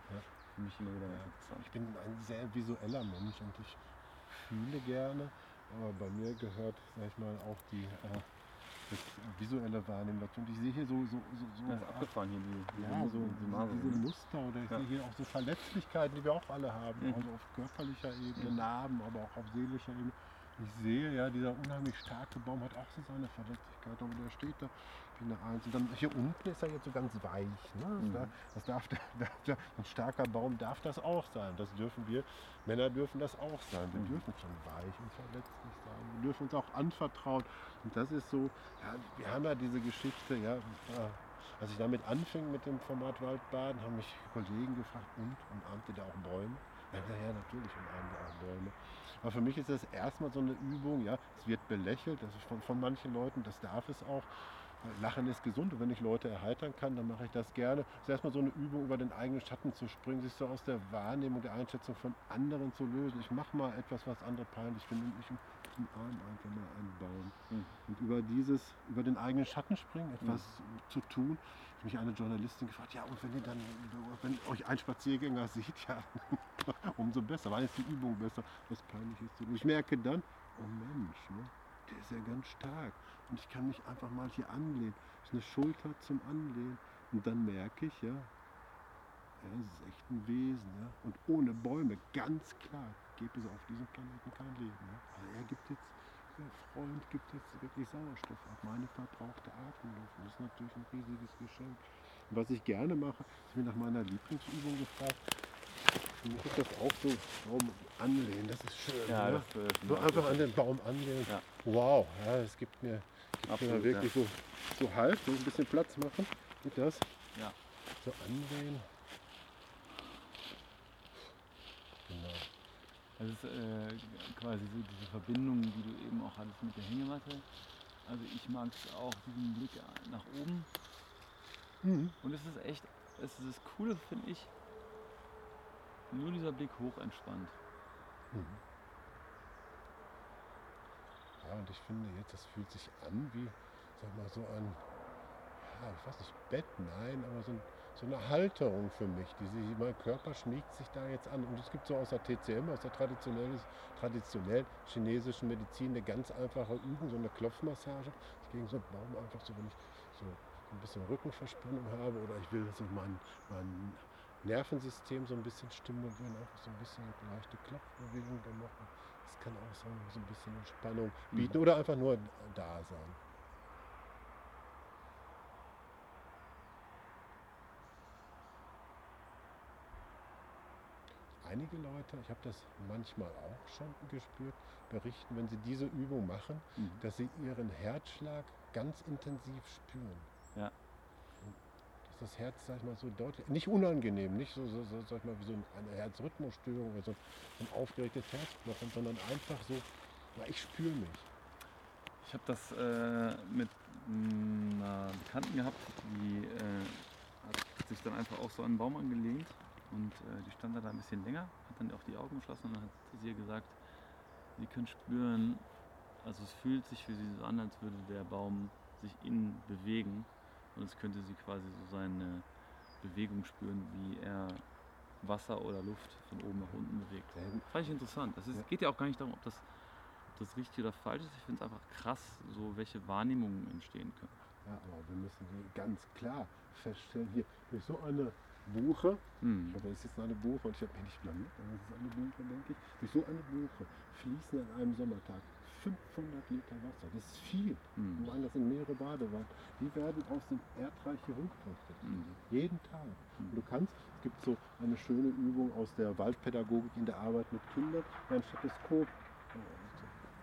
für mich immer wieder interessant. Ich bin ein sehr visueller Mensch und ich fühle gerne, aber bei mir gehört, sag ich mal, auch die äh, das visuelle Wahrnehmen dazu. Und ich sehe hier so, so, so, so ja, abgefahren hier die, ja, so, diese, diese Muster oder ich ja. sehe hier auch so Verletzlichkeiten, die wir auch alle haben, mhm. also auf körperlicher Ebene, mhm. Narben, aber auch auf seelischer Ebene. Ich sehe ja, dieser unheimlich starke Baum hat auch so seine Verletzlichkeit, aber der steht da Eins. Und dann hier unten ist er jetzt so ganz weich. Ne? Mhm. Das darf, darf, ein starker Baum darf das auch sein. Das dürfen wir, Männer dürfen das auch sein. Wir mhm. dürfen schon weich und verletzlich sein. Wir dürfen uns auch anvertrauen. Und das ist so, ja, wir haben ja diese Geschichte, ja, als ich damit anfing mit dem Format Waldbaden, haben mich Kollegen gefragt, und umarmt ihr da auch Bäume? Ja, ja, natürlich umarmen wir auch Bäume. Aber für mich ist das erstmal so eine Übung, ja, es wird belächelt, das ist von, von manchen Leuten, das darf es auch. Lachen ist gesund und wenn ich Leute erheitern kann, dann mache ich das gerne. Es ist erstmal so eine Übung, über den eigenen Schatten zu springen, sich so aus der Wahrnehmung, der Einschätzung von anderen zu lösen. Ich mache mal etwas, was andere peinlich finden. Ich umarme einfach mal einen Baum. Mhm. Und über dieses, über den eigenen Schatten springen, etwas mhm. zu tun. Ich mich eine Journalistin gefragt, ja, und wenn ihr dann, wenn euch ein Spaziergänger sieht, ja, umso besser. Wann ist die Übung besser, was peinlich ist zu tun. Ich merke dann, oh Mensch, ne? der ist ja ganz stark. Und ich kann mich einfach mal hier anlehnen. Das ist eine Schulter zum Anlehnen. Und dann merke ich, ja, ja, das ist echt ein Wesen. Ja. Und ohne Bäume, ganz klar, gibt es auf diesem Planeten kein Leben. Ja. Also er gibt jetzt, der Freund gibt jetzt wirklich Sauerstoff ab, meine verbrauchte Atemluft. Das ist natürlich ein riesiges Geschenk. Und was ich gerne mache, ist mir nach meiner Lieblingsübung gefragt, Mich ist das auch so Baum anlehnen, das ist schön. Ja, ne? das, äh, so einfach an den Baum anlehnen. Ja. Wow, ja, es gibt mir, gibt mir Absolut, wirklich so, so Halt, so ein bisschen Platz machen. Geht das? Ja. So anlehnen. Genau. Das ist äh, quasi so diese Verbindung, die du eben auch hattest mit der Hängematte. Also ich mag es auch, diesen Blick nach oben. Mhm. Und es ist echt, es ist das Coole, finde ich, nur dieser Blick hoch entspannt. Mhm. Ja, und ich finde jetzt, das fühlt sich an wie, sag mal, so ein, ja, ich weiß nicht, Bett, nein, aber so, ein, so eine Halterung für mich. Die sich, mein Körper schmiegt sich da jetzt an. Und es gibt so aus der TCM, aus der traditionellen, traditionell chinesischen Medizin, eine ganz einfache Übung, so eine Klopfmassage. Ich gegen so einen Baum einfach so, wenn ich so ein bisschen Rückenverspannung habe oder ich will so mein, mein Nervensystem so ein bisschen stimulieren, einfach so ein bisschen leichte Klopfbewegung da machen. Das kann auch so, so ein bisschen Entspannung bieten oder einfach nur da sein. Einige Leute, ich habe das manchmal auch schon gespürt, berichten, wenn sie diese Übung machen, Mhm. dass sie ihren Herzschlag ganz intensiv spüren. Ja. Das Herz, sag ich mal, so deutlich, nicht unangenehm, nicht so, so, so sag ich mal, wie so eine Herzrhythmusstörung oder so ein aufgeregtes Herzknochen, sondern einfach so, na, ich spüre mich. Ich habe das äh, mit einer Bekannten gehabt, die äh, hat sich dann einfach auch so an einen Baum angelehnt und äh, die stand da ein bisschen länger, hat dann auch die Augen geschlossen und dann hat sie ihr gesagt, sie können spüren, also es fühlt sich für sie so an, als würde der Baum sich innen bewegen und es könnte sie quasi so seine Bewegung spüren, wie er Wasser oder Luft von oben nach unten bewegt. Ja. Fand ich interessant. Es Ja. geht ja auch gar nicht darum, ob das, das richtig oder falsch ist. Ich finde es einfach krass, so welche Wahrnehmungen entstehen können. Ja, aber wir müssen hier ganz klar feststellen, hier durch so eine Buche, Hm. ich glaube, das ist jetzt eine Buche und ich habe nicht blamiert, aber es ist eine Buche, denke ich, durch so eine Buche fließen an einem Sommertag 500 Liter Wasser. Das ist viel. Hm. Ich meine, das sind mehrere Badewannen. Die werden aus dem Erdreich hier hochgebracht. Hm. Jeden Tag. Und du kannst, es gibt so eine schöne Übung aus der Waldpädagogik in der Arbeit mit Kindern, ein Stethoskop äh,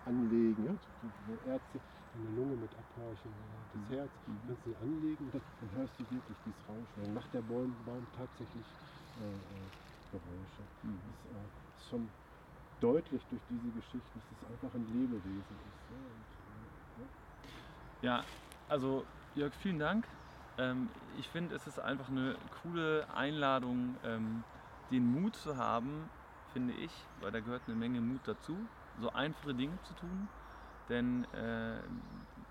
anlegen, ja, wo Ärzte deine Lunge mit abhorchen, äh, das Mhm. Herz, Mhm. kannst du sie anlegen und dann, dann hörst du wirklich dieses Rauschen. Dann macht der Baum, Baum tatsächlich äh, äh, Geräusche. Mhm. Das äh, ist schon deutlich durch diese Geschichte, dass es einfach ein Lebewesen ist. Ja, und, äh, ja. Ja, also Jörg, vielen Dank. Ähm, ich finde, es ist einfach eine coole Einladung, ähm, den Mut zu haben, finde ich, weil da gehört eine Menge Mut dazu, so einfache Dinge zu tun. Denn äh,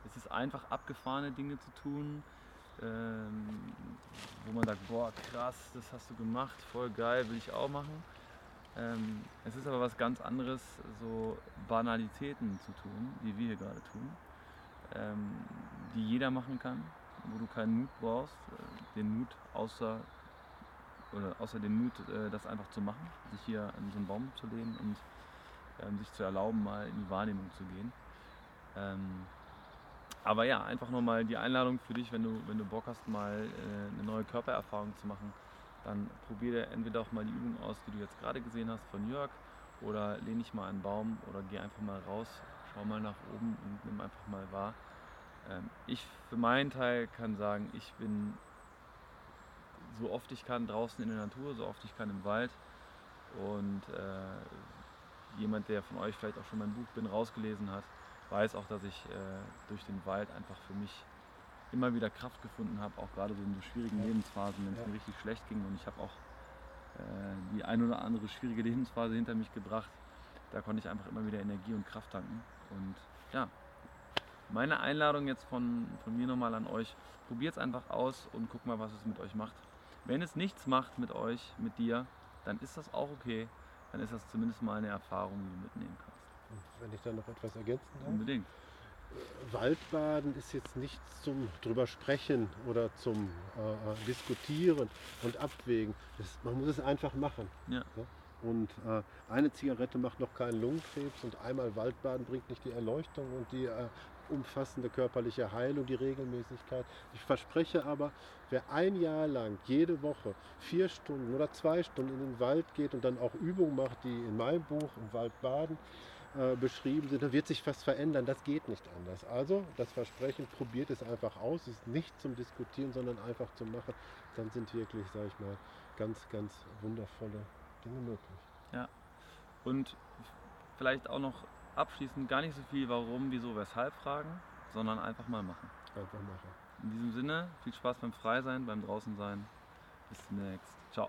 es ist einfach abgefahrene Dinge zu tun, ähm, wo man sagt, boah krass, das hast du gemacht, voll geil, will ich auch machen. Ähm, es ist aber was ganz anderes, so Banalitäten zu tun, die wir hier gerade tun, ähm, die jeder machen kann, wo du keinen Mut brauchst, äh, den Mut außer oder außer den Mut, äh, das einfach zu machen, sich hier an so einen Baum zu lehnen und ähm, sich zu erlauben, mal in die Wahrnehmung zu gehen. Ähm, aber ja, einfach nochmal die Einladung für dich, wenn du, wenn du Bock hast, mal äh, eine neue Körpererfahrung zu machen, dann probier dir entweder auch mal die Übung aus, die du jetzt gerade gesehen hast von Jörg, oder lehn dich mal einen Baum oder geh einfach mal raus, schau mal nach oben und nimm einfach mal wahr. Ähm, ich für meinen Teil kann sagen, ich bin so oft ich kann draußen in der Natur, so oft ich kann im Wald und äh, jemand, der von euch vielleicht auch schon mein Buch Bin rausgelesen hat, weiß auch, dass ich äh, durch den Wald einfach für mich immer wieder Kraft gefunden habe, auch gerade so in so schwierigen. Lebensphasen, wenn es Ja. mir richtig schlecht ging und ich habe auch äh, die ein oder andere schwierige Lebensphase hinter mich gebracht. Da konnte ich einfach immer wieder Energie und Kraft tanken. Und ja, meine Einladung jetzt von, von mir nochmal an euch, probiert es einfach aus und guckt mal, was es mit euch macht. Wenn es nichts macht mit euch, mit dir, dann ist das auch okay. Dann ist das zumindest mal eine Erfahrung, die du mitnehmen kannst. Und wenn ich da noch etwas ergänzen darf. Unbedingt. Waldbaden ist jetzt nichts zum drüber sprechen oder zum äh, äh, diskutieren und abwägen. Das, man muss es einfach machen. Ja. Und äh, eine Zigarette macht noch keinen Lungenkrebs und einmal Waldbaden bringt nicht die Erleuchtung und die äh, umfassende körperliche Heilung, die Regelmäßigkeit. Ich verspreche aber, wer ein Jahr lang jede Woche vier Stunden oder zwei Stunden in den Wald geht und dann auch Übungen macht, die in meinem Buch im Wald baden äh, beschrieben sind, dann wird sich was verändern. Das geht nicht anders. Also das Versprechen, probiert es einfach aus. Es ist nicht zum Diskutieren, sondern einfach zum Machen. Dann sind wirklich, sage ich mal, ganz, ganz wundervolle Dinge möglich. Ja. Und vielleicht auch noch abschließend gar nicht so viel warum, wieso, weshalb fragen, sondern einfach mal machen. Einfach machen. In diesem Sinne, viel Spaß beim Freisein, beim Draußensein. Bis demnächst. Ciao.